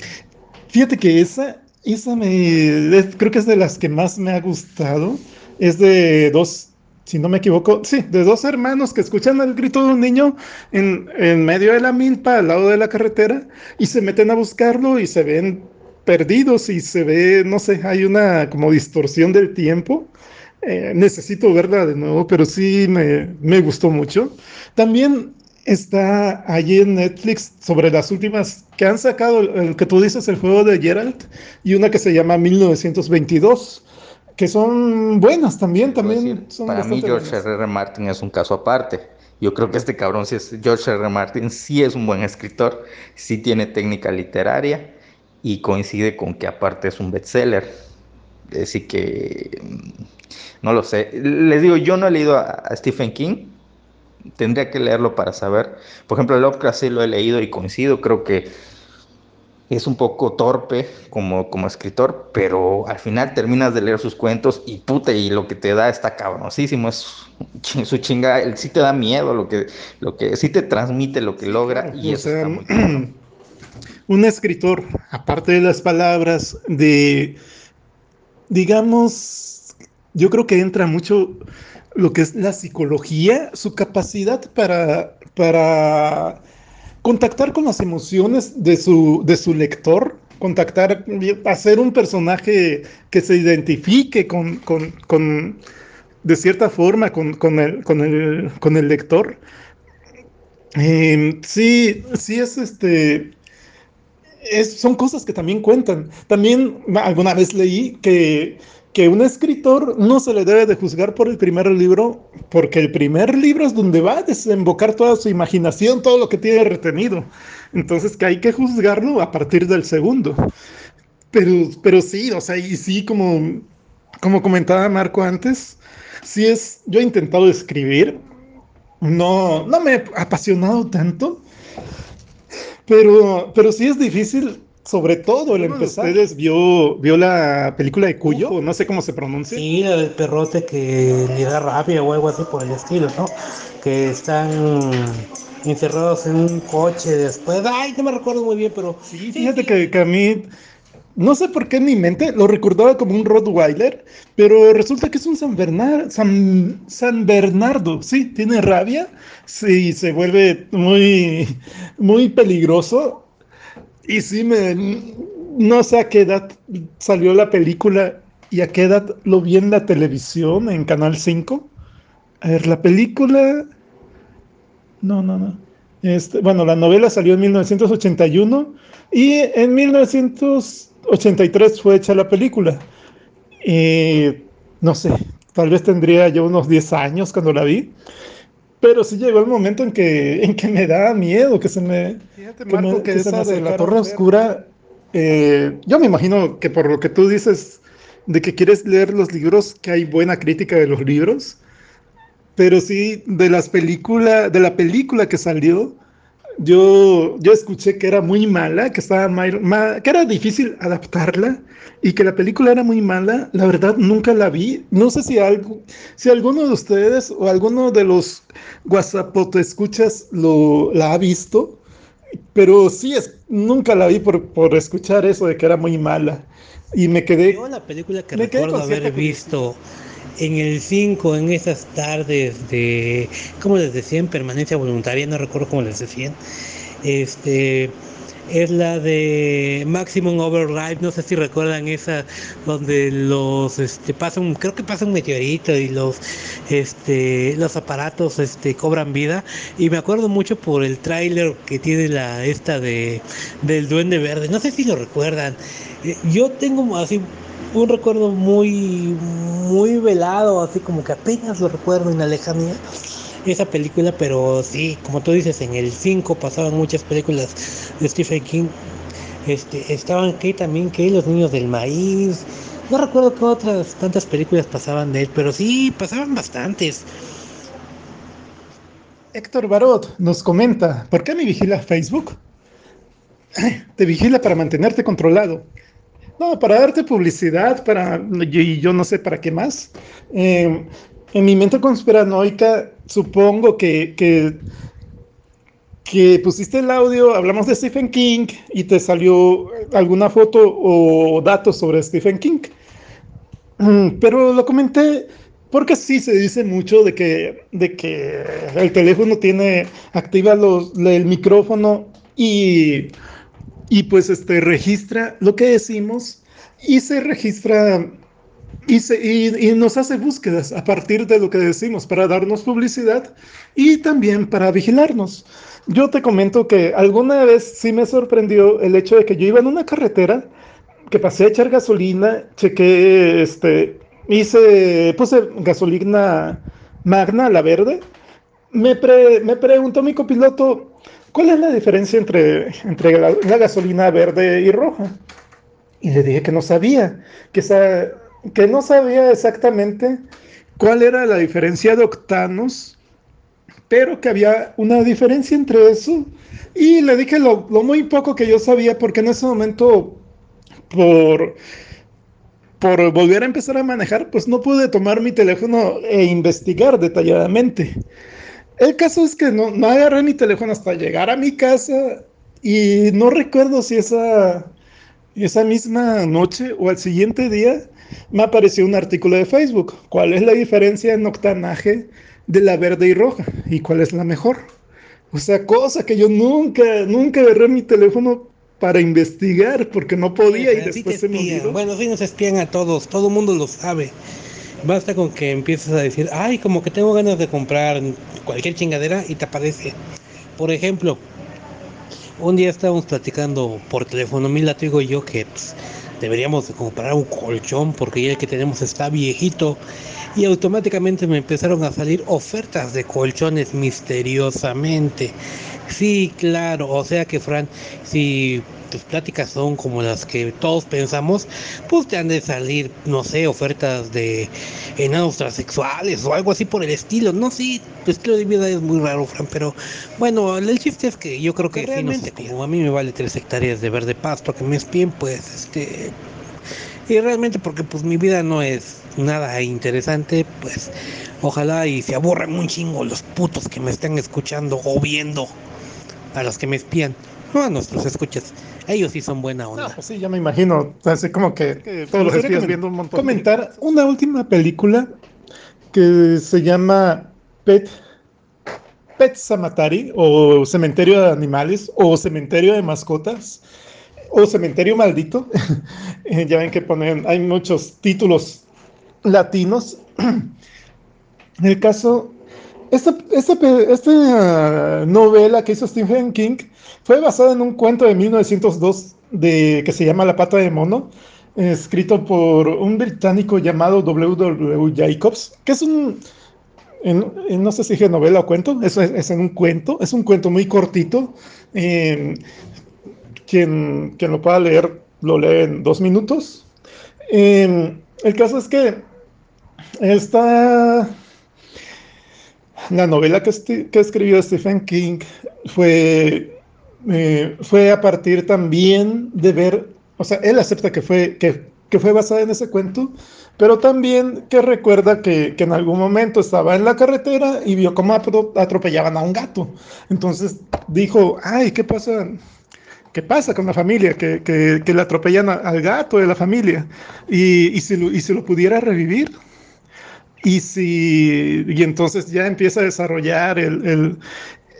Speaker 2: fíjate que esa, esa me, creo que es de las que más me ha gustado. Es de dos si no me equivoco, sí, de dos hermanos que escuchan el grito de un niño en, en, medio de la milpa, al lado de la carretera, y se meten a buscarlo y se ven perdidos y se ve, no sé, hay una como distorsión del tiempo. Eh, necesito verla de nuevo, pero sí me, me gustó mucho. También está allí en Netflix sobre las últimas que han sacado, el que tú dices, el juego de Geralt, y una que se llama 1922 que son buenas también, también son
Speaker 1: Para mí George R. R. Martin es un caso aparte. Yo creo que este cabrón, si es George R. R. Martin, sí es un buen escritor, sí tiene técnica literaria y coincide con que aparte es un bestseller. Así que mm, no lo sé. Les digo, yo no he leído a, Stephen King. Tendría que leerlo para saber. Por ejemplo, Lovecraft sí lo he leído y coincido. Creo que es un poco torpe como, como escritor, pero al final terminas de leer sus cuentos y puta, y lo que te da está cabronísimo, es su chinga, él sí te da miedo, lo que, lo que sí te transmite lo que logra y eso está muy
Speaker 2: Un escritor, aparte de las palabras, de, digamos, yo creo que entra mucho lo que es la psicología, su capacidad para, para contactar con las emociones de su, de su lector, contactar, hacer un personaje que se identifique con, con, con de cierta forma con, con, el, con, el, con el lector. Eh, sí, sí es este. Es, son cosas que también cuentan. También alguna vez leí que que un escritor no se le debe de juzgar por el primer libro, porque el primer libro es donde va a desembocar toda su imaginación, todo lo que tiene retenido. Entonces que hay que juzgarlo a partir del segundo. Pero, pero sí, o sea, y sí, como, como comentaba Marco antes, sí es, yo he intentado escribir, no, no me he apasionado tanto, pero, pero sí es difícil sobre todo el empezar. ¿Ustedes vio, vio la película de Cuyo? No sé cómo se pronuncia.
Speaker 3: Sí, la del perrote que le da rabia o algo así por el estilo, ¿no? Que están encerrados en un coche después. Ay, no me recuerdo muy bien, pero.
Speaker 2: Sí, fíjate Que, que, a mí. No sé por qué en mi mente lo recordaba como un Rottweiler, pero resulta que es un San, Bernard, San, San Bernardo. Sí, tiene rabia. Sí, se vuelve muy, muy peligroso y sí, me, no sé a qué edad salió la película y a qué edad lo vi en la televisión, en Canal 5. A ver, la película... No, no, no. Este, bueno, la novela salió en 1981 y en 1983 fue hecha la película. Y no sé, tal vez tendría yo unos 10 años cuando la vi. Pero sí llegó el momento en que, en que me da miedo, que se me... Fíjate, Marco, que, esa de la Torre Oscura, eh, yo me imagino que por lo que tú dices de que quieres leer los libros, que hay buena crítica de los libros, pero sí de las películas, de la película que salió, yo, yo escuché que era muy mala, que, estaba que era difícil adaptarla y que la película era muy mala. La verdad, nunca la vi. No sé si, algo, si alguno de ustedes o alguno de los WhatsApp escuchas lo, la ha visto, pero sí, es, nunca la vi por, por escuchar eso de que era muy mala. Y me quedé.
Speaker 3: Yo la película que recuerdo haber visto en el 5, en esas tardes de, ¿cómo les decían? Permanencia voluntaria, no recuerdo cómo les decían. Este, es la de Maximum Overdrive, no sé si recuerdan esa donde los este pasa un, creo que pasa un meteorito y los este los aparatos este cobran vida y me acuerdo mucho por el tráiler que tiene la esta de del duende verde, no sé si lo recuerdan. Eh, yo tengo así un recuerdo muy muy velado, así como que apenas lo recuerdo en la lejanía esa película, pero sí, como tú dices, en el 5 pasaban muchas películas de Stephen King. Este, estaban que también que los niños del maíz. No recuerdo qué otras tantas películas pasaban de él, pero sí, pasaban bastantes.
Speaker 2: Héctor Barot nos comenta, ¿por qué me vigila Facebook? Te vigila para mantenerte controlado. No, para darte publicidad, para y yo no sé para qué más. Eh, en mi mente conspiranoica, supongo que, que, pusiste el audio, hablamos de Stephen King y te salió alguna foto o datos sobre Stephen King. Pero lo comenté porque sí se dice mucho de que, de que el teléfono tiene, activa los, el micrófono y, y pues este, registra lo que decimos y se registra y, nos hace búsquedas a partir de lo que decimos para darnos publicidad y también para vigilarnos. Yo te comento que alguna vez sí me sorprendió el hecho de que yo iba en una carretera, que pasé a echar gasolina, chequé, este, hice, puse gasolina magna, la verde. Me, me preguntó mi copiloto, ¿cuál es la diferencia entre, entre la, la gasolina verde y roja? Y le dije que no sabía, que esa que no sabía exactamente cuál era la diferencia de octanos, pero que había una diferencia entre eso. Y le dije lo, muy poco que yo sabía, porque en ese momento, por, por volver a empezar a manejar, pues no pude tomar mi teléfono e investigar detalladamente. El caso es que no, no agarré mi teléfono hasta llegar a mi casa y no recuerdo si esa, esa misma noche o al siguiente día me apareció un artículo de Facebook. ¿Cuál es la diferencia en octanaje de la verde y roja? ¿Y cuál es la mejor? O sea, cosa que yo nunca, nunca agarré mi teléfono para investigar porque no podía y después se me olvidó.
Speaker 3: Bueno, sí nos espían a todos, todo el mundo lo sabe. Basta con que empieces a decir, ay, como que tengo ganas de comprar cualquier chingadera y te aparece. Por ejemplo, un día estábamos platicando por teléfono, mi latigo y yo, que pues, deberíamos comprar un colchón porque ya el que tenemos está viejito y automáticamente me empezaron a salir ofertas de colchones misteriosamente. Sí, claro, o sea que Fran, si tus pláticas son como las que todos pensamos, pues te han de salir, no sé, ofertas de enanos transexuales o algo así por el estilo. No, sí, tu estilo de vida es muy raro, Fran, pero bueno, el chiste es que yo creo que realmente, como a mí me vale tres hectáreas de verde pasto que me espíen, pues este. Y realmente porque pues mi vida no es nada interesante, pues ojalá y se aburran un chingo los putos que me estén escuchando o viendo a los que me espían, no a nuestros escuchas. Ellos sí son buena onda.
Speaker 2: pues sí, ya me imagino. Así como que, todos los días viendo un montón. Comentar una última película que se llama Pet, Pet Samatari o Cementerio de Animales o Cementerio de Mascotas o Cementerio Maldito. Ya ven que ponen, hay muchos títulos latinos. En el caso, esta, esta, esta novela que hizo Stephen King fue basada en un cuento de 1902 de, que se llama La pata de mono, escrito por un británico llamado W. W. Jacobs, que es un, no sé si dije novela o cuento, es, es, en un cuento, es un cuento muy cortito. Eh, quien, quien, lo pueda leer, lo lee en dos minutos. Eh, el caso es que esta, la novela que, escribió Stephen King fue eh, fue a partir también de ver, o sea, él acepta que fue, que, que fue basada en ese cuento, pero también que recuerda que, que, en algún momento estaba en la carretera y vio cómo atropellaban a un gato. Entonces dijo, ay, ¿qué pasa? ¿Qué pasa con la familia? Que, que, que le atropellan al gato de la familia. Y, y, si lo, y si lo pudiera revivir. Y, si, y entonces ya empieza a desarrollar el,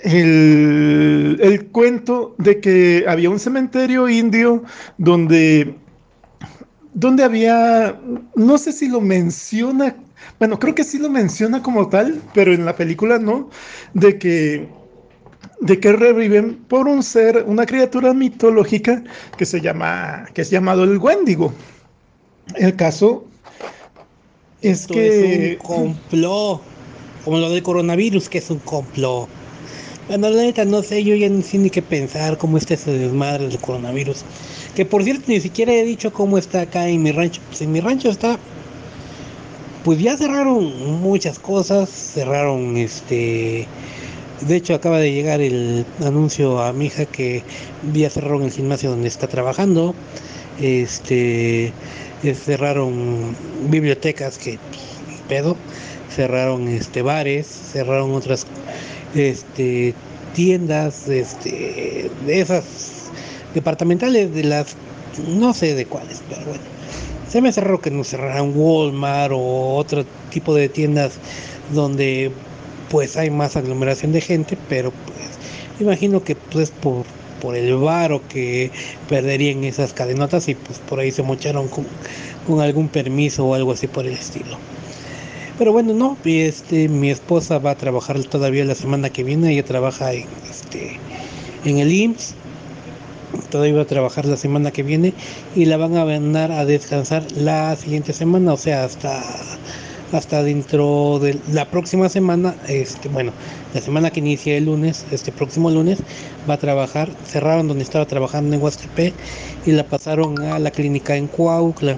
Speaker 2: el, el cuento de que había un cementerio indio donde donde había, no sé si lo menciona, bueno, creo que sí lo menciona como tal, pero en la película no, de que de que reviven por un ser, una criatura mitológica que se llama, que es llamado el Wendigo. El caso es
Speaker 3: Esto
Speaker 2: que
Speaker 3: es un complot, como lo del coronavirus, que es un complot. Bueno, la neta, no sé, yo ya no sé ni qué pensar cómo está ese desmadre del coronavirus. Que por cierto, ni siquiera he dicho cómo está acá en mi rancho. Pues en mi rancho está. Pues ya cerraron muchas cosas. Cerraron este. De hecho, acaba de llegar el anuncio a mi hija que ya cerraron el gimnasio donde está trabajando. Este. Eh, Cerraron bibliotecas que. pedo. Cerraron este bares. Cerraron otras este tiendas este de esas departamentales de las no sé de cuáles pero bueno se me hace raro que no cerraran Walmart o otro tipo de tiendas donde pues hay más aglomeración de gente pero pues imagino que pues por por el varo que perderían esas cadenotas y pues por ahí se mocharon con, con algún permiso o algo así por el estilo. Pero bueno, no, este, mi esposa va a trabajar todavía la semana que viene, ella trabaja en, este, en el IMSS, todavía va a trabajar la semana que viene y la van a mandar a descansar la siguiente semana, o sea, hasta, hasta dentro de la próxima semana, este, bueno, la semana que inicia el lunes, este próximo lunes, va a trabajar, cerraron donde estaba trabajando en Huastepec y la pasaron a la clínica en Cuautla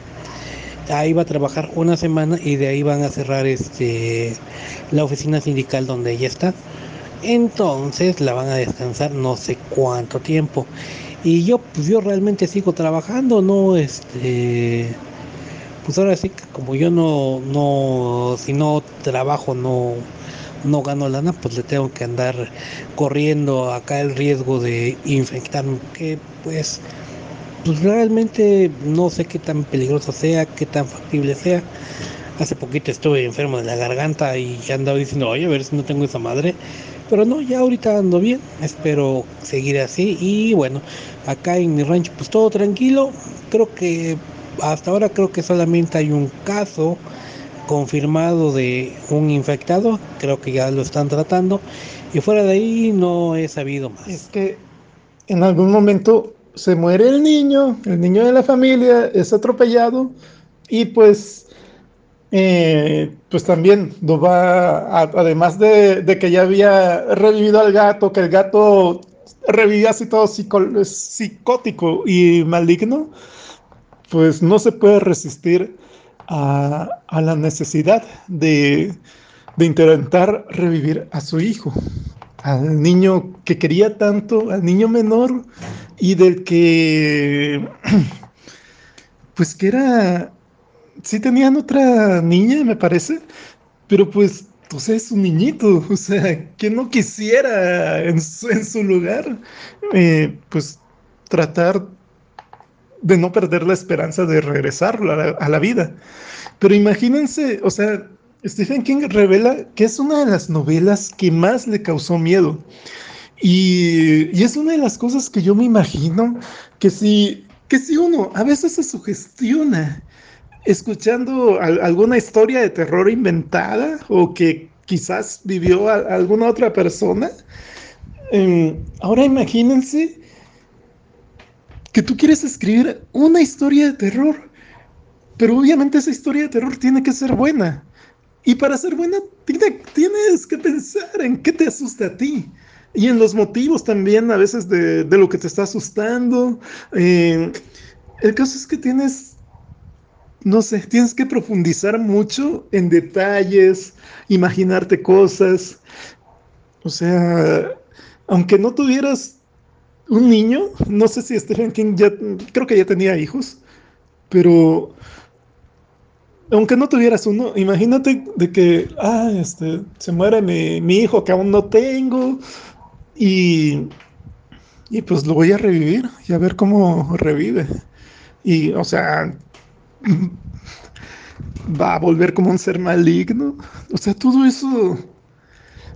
Speaker 3: ahí va a trabajar una semana y de ahí van a cerrar este la oficina sindical donde ella está. Entonces la van a descansar no sé cuánto tiempo. Y yo pues yo realmente sigo trabajando, no este pues ahora sí que como yo no no si no trabajo no no gano lana, pues le tengo que andar corriendo acá el riesgo de infectarme, que pues pues realmente no sé qué tan peligroso sea, qué tan factible sea. Hace poquito estuve enfermo de la garganta y ya andaba diciendo, oye, a ver si no tengo esa madre. Pero no, ya ahorita ando bien, espero seguir así. Y bueno, acá en mi rancho pues todo tranquilo. Creo que hasta ahora creo que solamente hay un caso confirmado de un infectado. Creo que ya lo están tratando. Y fuera de ahí no he sabido más.
Speaker 2: es que en algún momento se muere el niño, el niño de la familia es atropellado y pues, eh, pues también lo va, a- además de, de que ya había revivido al gato, que el gato revivía así todo psicótico y maligno, pues no se puede resistir a, a la necesidad de, de intentar revivir a su hijo, al niño que quería tanto, al niño menor y del que, pues que era, sí tenían otra niña, me parece, pero pues, o sea, es un niñito, o sea, que no quisiera en su, en su lugar, eh, pues tratar de no perder la esperanza de regresarlo a la, a la vida. Pero imagínense, o sea, Stephen King revela que es una de las novelas que más le causó miedo. Y, y es una de las cosas que yo me imagino que si, que si uno a veces se sugestiona escuchando al- alguna historia de terror inventada o que quizás vivió a- alguna otra persona, em, ahora imagínense que tú quieres escribir una historia de terror, pero obviamente esa historia de terror tiene que ser buena. Y para ser buena, tiene- tienes que pensar en qué te asusta a ti. Y en los motivos también a veces de, de lo que te está asustando. Eh, el caso es que tienes, no sé, tienes que profundizar mucho en detalles, imaginarte cosas. O sea, aunque no tuvieras un niño, no sé si Stephen King ya, creo que ya tenía hijos, pero aunque no tuvieras uno, imagínate de que, ah, este, se muere mi, mi hijo que aún no tengo y, y pues lo voy a revivir y a ver cómo revive. Y, o sea, va a volver como un ser maligno. O sea, todo eso,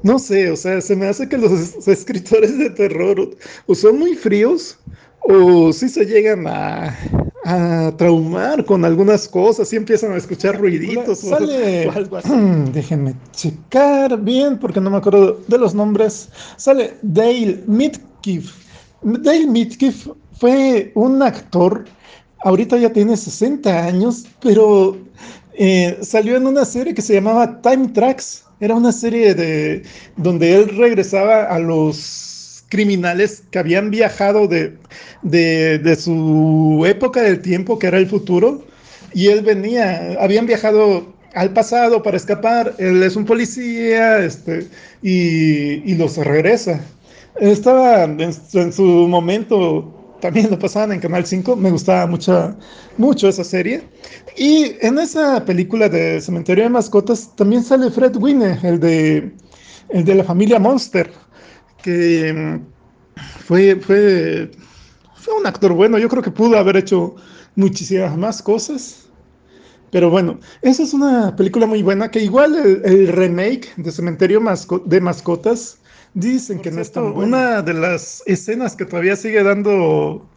Speaker 2: no sé, o sea, se me hace que los escritores de terror o son muy fríos o sí se llegan a, a traumar con algunas cosas y empiezan a escuchar ruiditos
Speaker 3: sale,
Speaker 2: o, algo así. Déjenme checar bien porque no me acuerdo de los nombres. Sale Dale Midkiff. Dale Midkiff fue un actor, ahorita ya tiene 60 años, pero eh, salió en una serie que se llamaba Time Tracks. Era una serie de donde él regresaba a los criminales que habían viajado de, de, su época del tiempo, que era el futuro, y él venía, habían viajado al pasado para escapar, él es un policía, este, y, y los regresa. Estaba en su momento también lo pasaban en Canal 5, me gustaba mucho, mucho esa serie. Y en esa película de Cementerio de Mascotas también sale Fred Winne, el de, el de la familia Monster, que mm, fue, fue, fue un actor bueno, yo creo que pudo haber hecho muchísimas más cosas. Pero bueno, esa es una película muy buena que igual el, remake de Cementerio de Mascotas Dicen que no es tan Una de las escenas que todavía sigue dando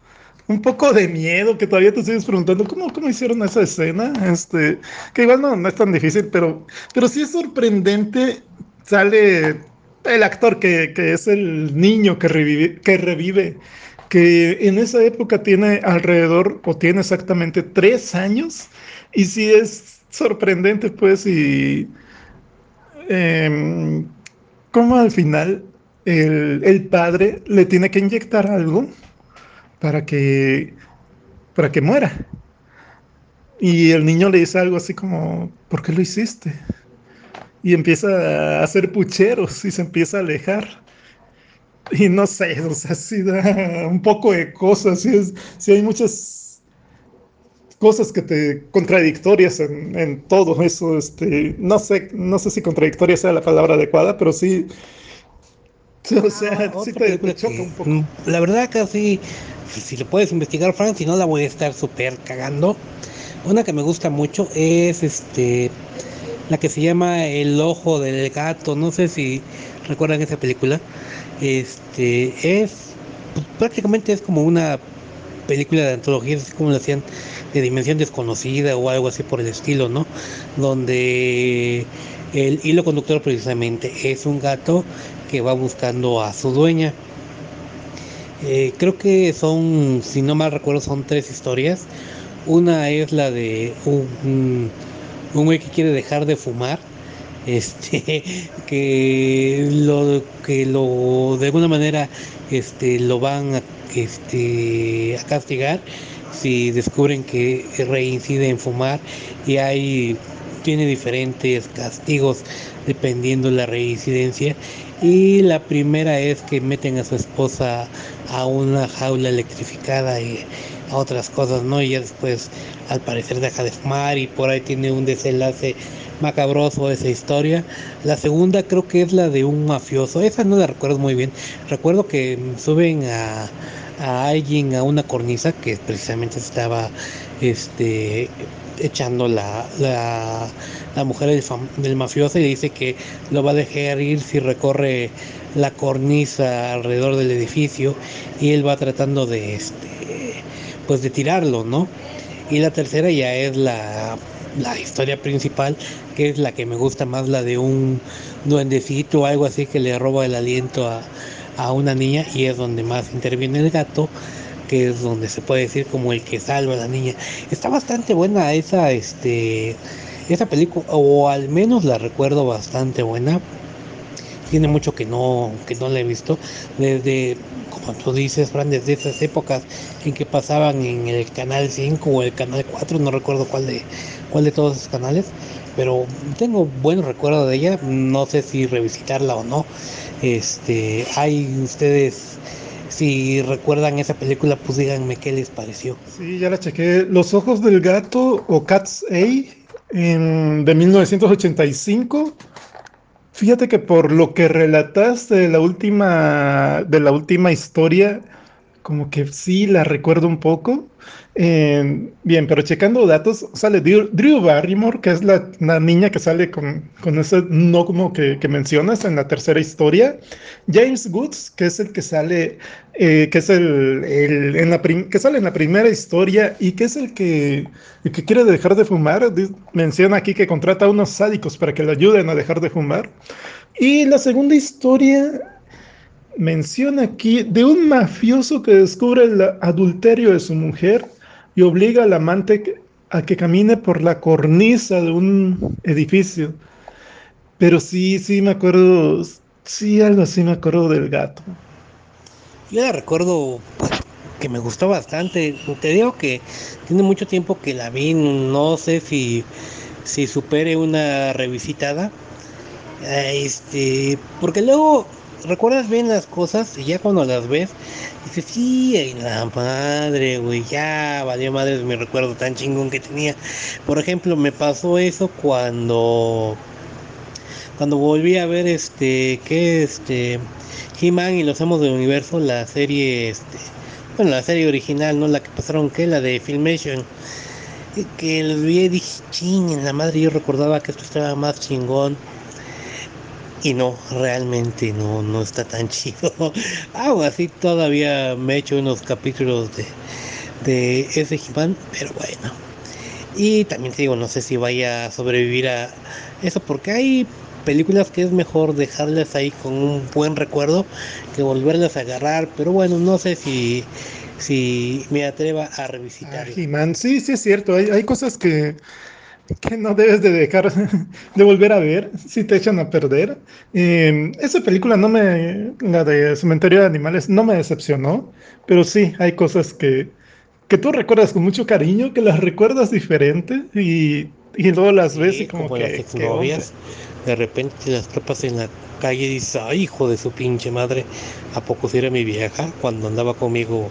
Speaker 2: un poco de miedo, que todavía te sigues preguntando cómo, cómo hicieron esa escena, este, que igual no, no es tan difícil, pero, pero sí es sorprendente, sale el actor que, que es el niño que revive, que revive, que en esa época tiene alrededor, o tiene exactamente tres años, y sí es sorprendente, pues, y... Eh, como al final el, el, padre le tiene que inyectar algo para que, para que muera. Y el niño le dice algo así como, ¿por qué lo hiciste? Y empieza a hacer pucheros y se empieza a alejar. Y no sé, o sea, sí da un poco de cosas, sí, es, sí hay muchas cosas que te contradictorias en, en, todo eso, este, no sé, no sé si contradictoria sea la palabra adecuada, pero sí, o sea, ah, sí te, te, choca un poco.
Speaker 3: La verdad que sí, si lo puedes investigar, Frank, si no la voy a estar súper cagando. Una que me gusta mucho es este la que se llama El ojo del gato, no sé si recuerdan esa película. Este es pues, prácticamente es como una película de antología, así como lo hacían de dimensión desconocida o algo así por el estilo, ¿no? Donde el hilo conductor precisamente es un gato que va buscando a su dueña. Eh, creo que son, si no mal recuerdo, son tres historias. Una es la de un, un güey que quiere dejar de fumar, este, que lo que lo de alguna manera este, lo van a, este, a castigar si descubren que reincide en fumar y hay tiene diferentes castigos dependiendo de la reincidencia y la primera es que meten a su esposa a una jaula electrificada y a otras cosas, ¿no? Y ya después al parecer deja de fumar y por ahí tiene un desenlace macabroso esa historia. La segunda creo que es la de un mafioso, esa no la recuerdo muy bien. Recuerdo que suben a, a alguien a una cornisa que precisamente estaba este echando la, la, la mujer del, del, mafioso y dice que lo va a dejar ir si recorre la cornisa alrededor del edificio y él va tratando de este pues de tirarlo, ¿no? Y la tercera ya es la, la historia principal, que es la que me gusta más, la de un duendecito o algo así que le roba el aliento a, a una niña y es donde más interviene el gato que es donde se puede decir como el que salva a la niña. Está bastante buena esa, este, esa película, o al menos la recuerdo bastante buena. Tiene mucho que no, que no la he visto. Desde, como tú dices, Fran, desde esas épocas en que pasaban en el canal 5 o el canal 4, no recuerdo cuál de, cuál de todos esos canales, pero tengo buenos recuerdos de ella. No sé si revisitarla o no. Este, hay ustedes si recuerdan esa película, pues díganme qué les pareció.
Speaker 2: Sí, ya la chequé. Los ojos del gato o Cat's A en, de 1985. Fíjate que por lo que relataste de la última de la última historia, como que sí la recuerdo un poco. Eh, bien, pero checando datos, sale Drew, Barrymore, que es la, niña que sale con, con ese no como que, mencionas en la tercera historia. James Woods, que es el que sale, eh, que es el, en la que sale en la primera historia y que es el que, el que quiere dejar de fumar. Menciona aquí que contrata a unos sádicos para que le ayuden a dejar de fumar. Y la segunda historia menciona aquí de un mafioso que descubre el adulterio de su mujer y obliga al amante a que camine por la cornisa de un edificio. Pero sí, sí me acuerdo, sí, algo así me acuerdo del gato.
Speaker 3: Yo recuerdo que me gustó bastante. Te digo que tiene mucho tiempo que la vi, no sé si, si supere una revisitada. Este, porque luego recuerdas bien las cosas y ya cuando las ves, dices, sí, la madre, güey, ya valió madre mi recuerdo tan chingón que tenía. Por ejemplo, me pasó eso cuando cuando volví a ver este que este He-Man y los Amos del Universo, la serie este bueno, la serie original, no la que pasaron que la de Filmation. Que los vi y dije, ching, en la madre yo recordaba que esto estaba más chingón y no, realmente no, no está tan chido. Aún así todavía me he hecho unos capítulos de, de ese he pero bueno. Y también te digo, no sé si vaya a sobrevivir a eso, porque hay películas que es mejor dejarlas ahí con un buen recuerdo que volverlas a agarrar, pero bueno, no sé si, si me atreva a revisitar.
Speaker 2: Ah, sí, sí es cierto, hay, hay cosas que que no debes de dejar de volver a ver si te echan a perder. Em, esa película no me, la de Cementerio de Animales, no me decepcionó, pero sí, hay cosas que, que tú recuerdas con mucho cariño, que las recuerdas diferente y, y luego las ves y como, que...
Speaker 3: Las de repente las tapas en la calle y dices, ay, hijo de su pinche madre, ¿a poco si era mi vieja? Cuando andaba conmigo,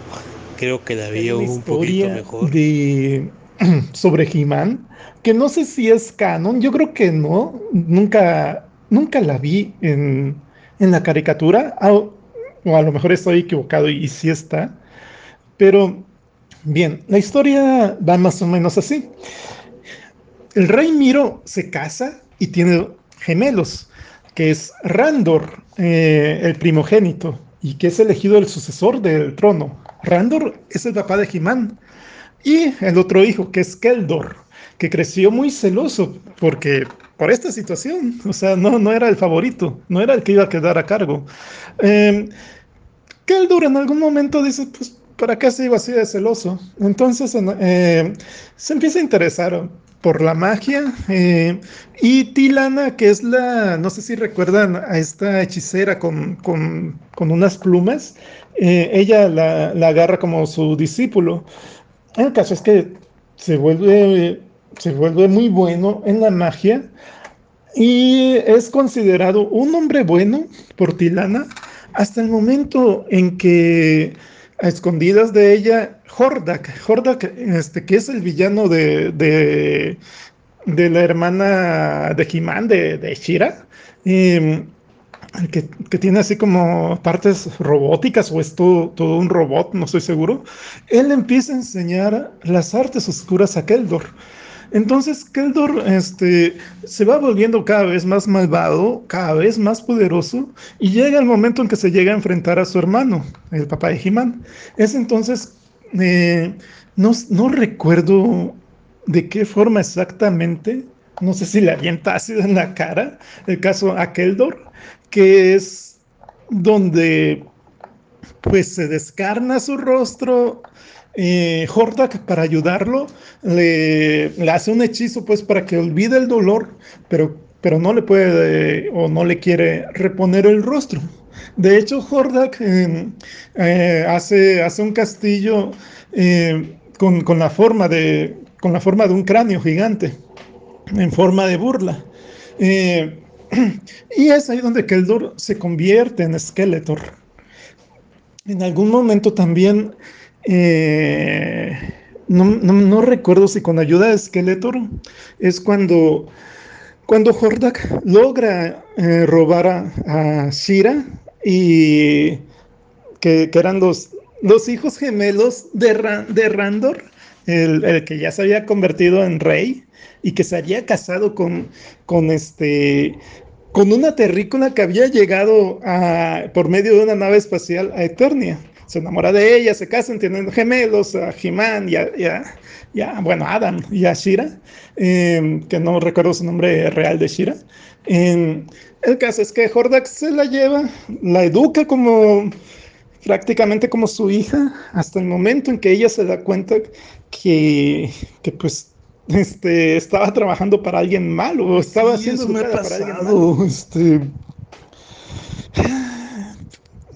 Speaker 3: creo que la vi un poquito mejor.
Speaker 2: De sobre He-Man, que no sé si es canon, yo creo que no, nunca, nunca la vi en, en la caricatura, o a lo mejor estoy equivocado y, sí está, pero bien, la historia va más o menos así. El rey Miro se casa y tiene gemelos, que es Randor, eh, el primogénito, y que es elegido el sucesor del trono. Randor es el papá de He-Man. Y el otro hijo, que es Keldor, que creció muy celoso porque por esta situación, o sea, no, no era el favorito, no era el que iba a quedar a cargo. Eh, en algún momento dice, pues, ¿para qué se iba así de celoso? Entonces eh, se empieza a interesar por la magia. Eh, y Tilana, que es la, no sé si recuerdan a esta hechicera con, con, con unas plumas, eh, ella la, la, agarra como su discípulo. El caso es que se vuelve, se vuelve muy bueno en la magia y es considerado un hombre bueno por Tilana hasta el momento en que a escondidas de ella, Hordak, Hordak, este, que es el villano de, de, la hermana de He-Man, de, de, Shira, em, que, tiene así como partes robóticas o es todo, un robot, no estoy seguro, él empieza a enseñar las artes oscuras a Keldor. Entonces Keldor este, se va volviendo cada vez más malvado, cada vez más poderoso, y llega el momento en que se llega a enfrentar a su hermano, el papá de He-Man. Es entonces, eh, no, recuerdo de qué forma exactamente, no sé si le avienta ácido en la cara, el caso a Keldor, que es donde pues se descarna su rostro. Eh, Hordak para ayudarlo le, hace un hechizo pues para que olvide el dolor, pero, pero no le puede o no le quiere reponer el rostro. De hecho, Hordak eh, hace, hace un castillo eh, con, con, la forma de, con la forma de un cráneo gigante, en forma de burla. Eh, y es ahí donde Keldor se convierte en Skeletor. En algún momento también, eh, no, recuerdo si con ayuda de Skeletor, es cuando, cuando Hordak logra eh, robar a, Shira y que, eran los, los hijos gemelos de, de Randor el, que ya se había convertido en rey y que se había casado con, con este con una terrícola que había llegado a, por medio de una nave espacial a Eternia. Se enamora de ella, se casan, tienen gemelos, a He-Man y a, bueno, Adam y a Shira, em, que no recuerdo su nombre real de Shira. Em, el caso es que Hordax se la lleva, la educa como prácticamente como su hija, hasta el momento en que ella se da cuenta que, que pues este, estaba trabajando para alguien malo, estaba haciendo para alguien malo. Este,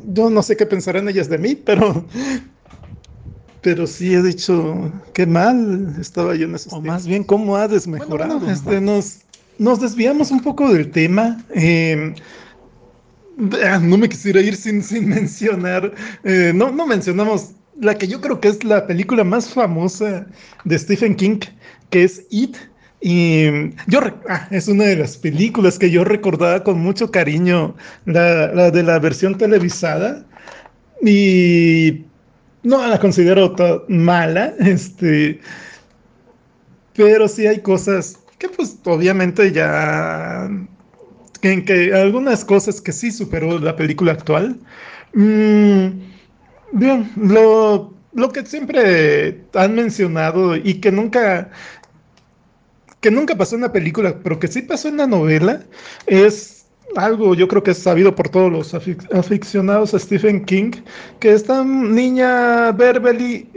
Speaker 2: yo no sé qué pensarán ellas de mí, pero pero sí he dicho qué mal estaba yo en esos
Speaker 3: O más bien cómo ha desmejorado.
Speaker 2: este, nos, nos desviamos un poco del tema. Eh, no me quisiera ir sin, sin mencionar, eh, no, no mencionamos la que yo creo que es la película más famosa de Stephen King, que es It. Y yo, ah, es una de las películas que yo recordaba con mucho cariño, la, de la versión televisada. Y no la considero mala, este, pero sí hay cosas que pues obviamente ya, en que algunas cosas que sí superó la película actual. Mm, bien, lo, lo que siempre han mencionado y que nunca que nunca pasó en la película, pero que sí pasó en la novela, es algo yo creo que es sabido por todos los aficionados a Stephen King, que esta niña Beverly,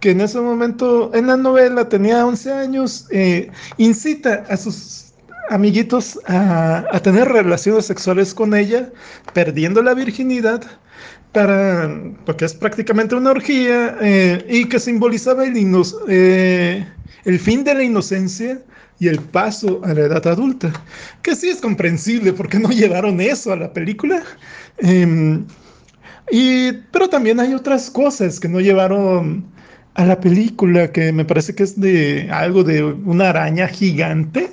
Speaker 2: que en ese momento en la novela tenía 11 años, eh, incita a sus amiguitos a, tener relaciones sexuales con ella, perdiendo la virginidad, para, porque es prácticamente una orgía, eh, y que simbolizaba el, eh, el fin de la inocencia y el paso a la edad adulta, que sí es comprensible porque no llevaron eso a la película. Em, y, pero también hay otras cosas que no llevaron a la película, que me parece que es de algo de una araña gigante.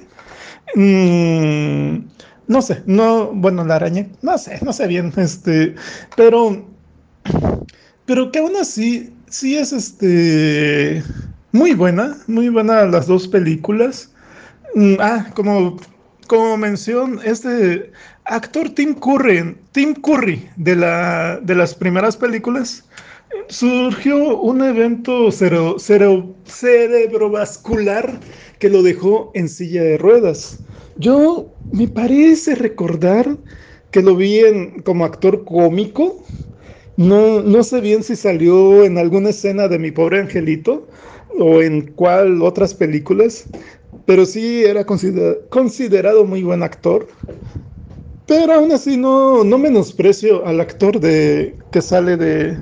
Speaker 2: Mm, no sé, no, bueno, la araña, no sé, no sé bien, este, pero, pero que aún así, sí es este, muy buena, muy buena las dos películas. Mm, ah, como, como mención, este actor Tim Curry, Tim Curry de, la, de las primeras películas, surgió un evento cero, cero, cerebrovascular que lo dejó en silla de ruedas. Yo me parece recordar que lo vi en, como actor cómico. No, no sé bien si salió en alguna escena de mi pobre angelito, o en cuál otras películas, pero sí era considerado muy buen actor. Pero aún así no, no menosprecio al actor de, que sale de,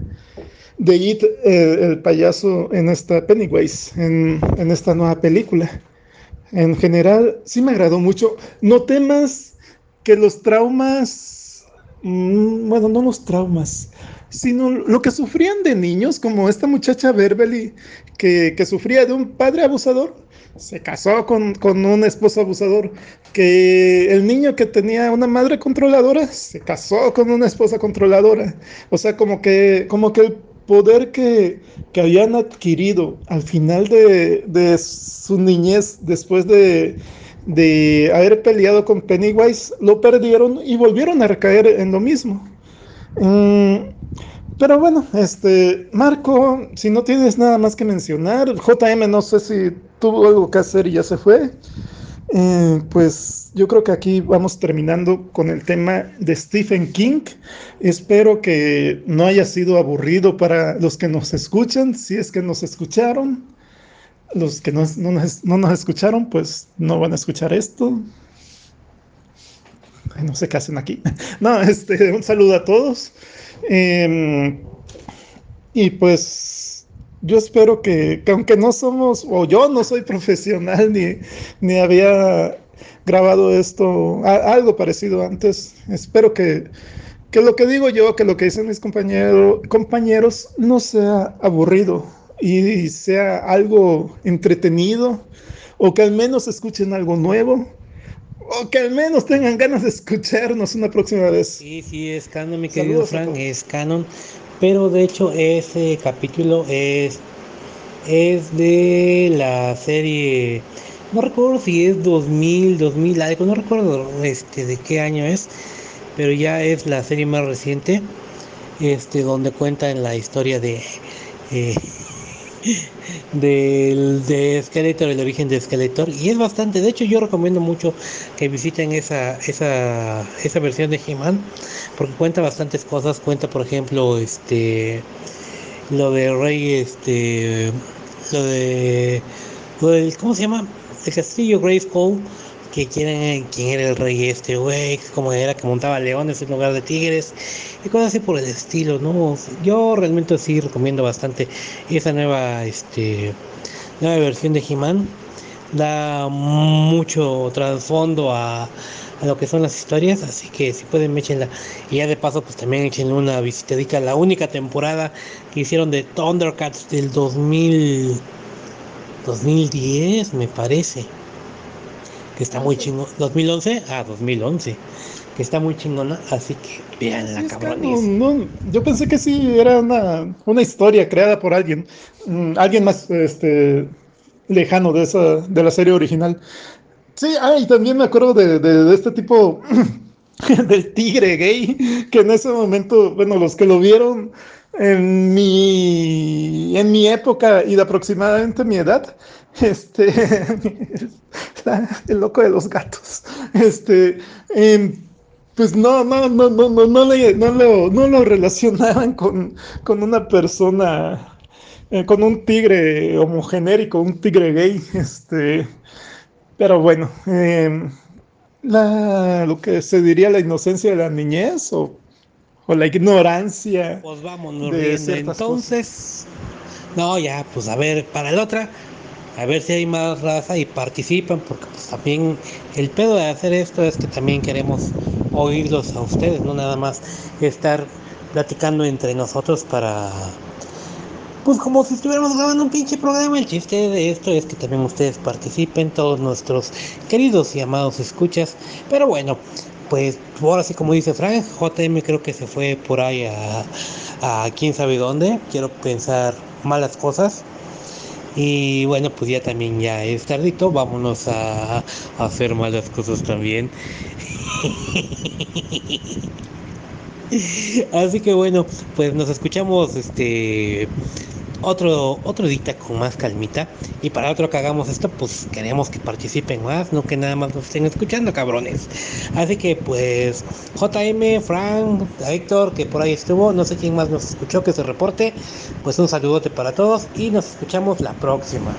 Speaker 2: de It, eh, el payaso, en esta Pennywise, en, en, esta nueva película. En general, sí me agradó mucho. No temas que los traumas, mm, bueno, no los traumas, sino lo que sufrían de niños, como esta muchacha Berbeli, que, sufría de un padre abusador, se casó con, con, un esposo abusador, que el niño que tenía una madre controladora, se casó con una esposa controladora. O sea, como que, como que el poder que, que habían adquirido al final de, de su niñez, después de, de haber peleado con Pennywise, lo perdieron y volvieron a recaer en lo mismo. Mm, pero bueno, este, Marco, si no tienes nada más que mencionar, JM no sé si tuvo algo que hacer y ya se fue. Eh, pues yo creo que aquí vamos terminando con el tema de Stephen King. Espero que no haya sido aburrido para los que nos escuchan, si es que nos escucharon. Los que no, no, nos, no nos escucharon, pues no van a escuchar esto. no sé qué hacen aquí. No, este, un saludo a todos. Em, y pues yo espero que, aunque no somos, o yo no soy profesional ni, ni había grabado esto, algo parecido antes, espero que, que lo que digo yo, que lo que dicen mis compañeros, compañeros no sea aburrido y sea algo entretenido o que al menos escuchen algo nuevo o que al menos tengan ganas de escucharnos una próxima vez.
Speaker 3: Sí, sí, es canon, mi querido Frank, es canon. Pero de hecho ese capítulo es es de la serie, no recuerdo si es 2000, 2000 algo, no recuerdo este de qué año es, pero ya es la serie más reciente, este donde cuentan la historia de eh, del de Skeletor, el origen de Skeletor, y es bastante, de hecho yo recomiendo mucho que visiten esa, esa, esa versión de He-Man, porque cuenta bastantes cosas, cuenta por ejemplo este lo de Rey, este lo de, lo del, ¿cómo se llama? El castillo Grayskull, que quieren quién era el rey este, güey, como era que montaba leones en lugar de tigres y cosas así por el estilo, ¿no? Yo realmente sí recomiendo bastante esa nueva, este, nueva versión de He-Man. Da mucho trasfondo a, a lo que son las historias, así que si pueden échenla. Y ya de paso pues también échenle una visitadita a la única temporada que hicieron de Thundercats del 2000 2010 me parece. Que está muy chingón. 2011, ah, 2011. Que está muy chingona, así que vean la
Speaker 2: Sí,
Speaker 3: cabrones.
Speaker 2: no, no, yo pensé que sí era una, una historia creada por alguien, mm, alguien más este, lejano de esa, de la serie original. Sí, ah, y también me acuerdo de, de- de este tipo del tigre gay, que en ese momento, bueno, los que lo vieron en mi, en mi época y de aproximadamente mi edad, este, el loco de los gatos, este, em, pues no, no, no, no, no, no, le- no lo, no lo relacionaban con, con una persona, eh, con un tigre homogenérico, un tigre gay, este, pero bueno, em, la, lo que se diría la inocencia de la niñez o, o la ignorancia
Speaker 3: Pues vámonos riendo. Entonces, no, ya, pues a ver, para la otra, a ver si hay más raza y participan, porque pues también el pedo de hacer esto es que también queremos oírlos a ustedes, no nada más estar platicando entre nosotros para pues como si estuviéramos grabando un pinche programa, el chiste de esto es que también ustedes participen, todos nuestros queridos y amados escuchas. Pero bueno, pues ahora sí como dice Frank, JM creo que se fue por ahí a, a quién sabe dónde. Quiero pensar malas cosas. Y bueno, pues ya también ya es tardito, vámonos a, a hacer malas cosas también. Así que bueno, pues nos escuchamos este otro otro día con más calmita. Y para otro que hagamos esto pues queremos que participen más no que nada más nos estén escuchando cabrones. Así que pues JM Frank Héctor que por ahí estuvo no sé quién más nos escuchó que se reporte. Pues un saludote para todos y nos escuchamos la próxima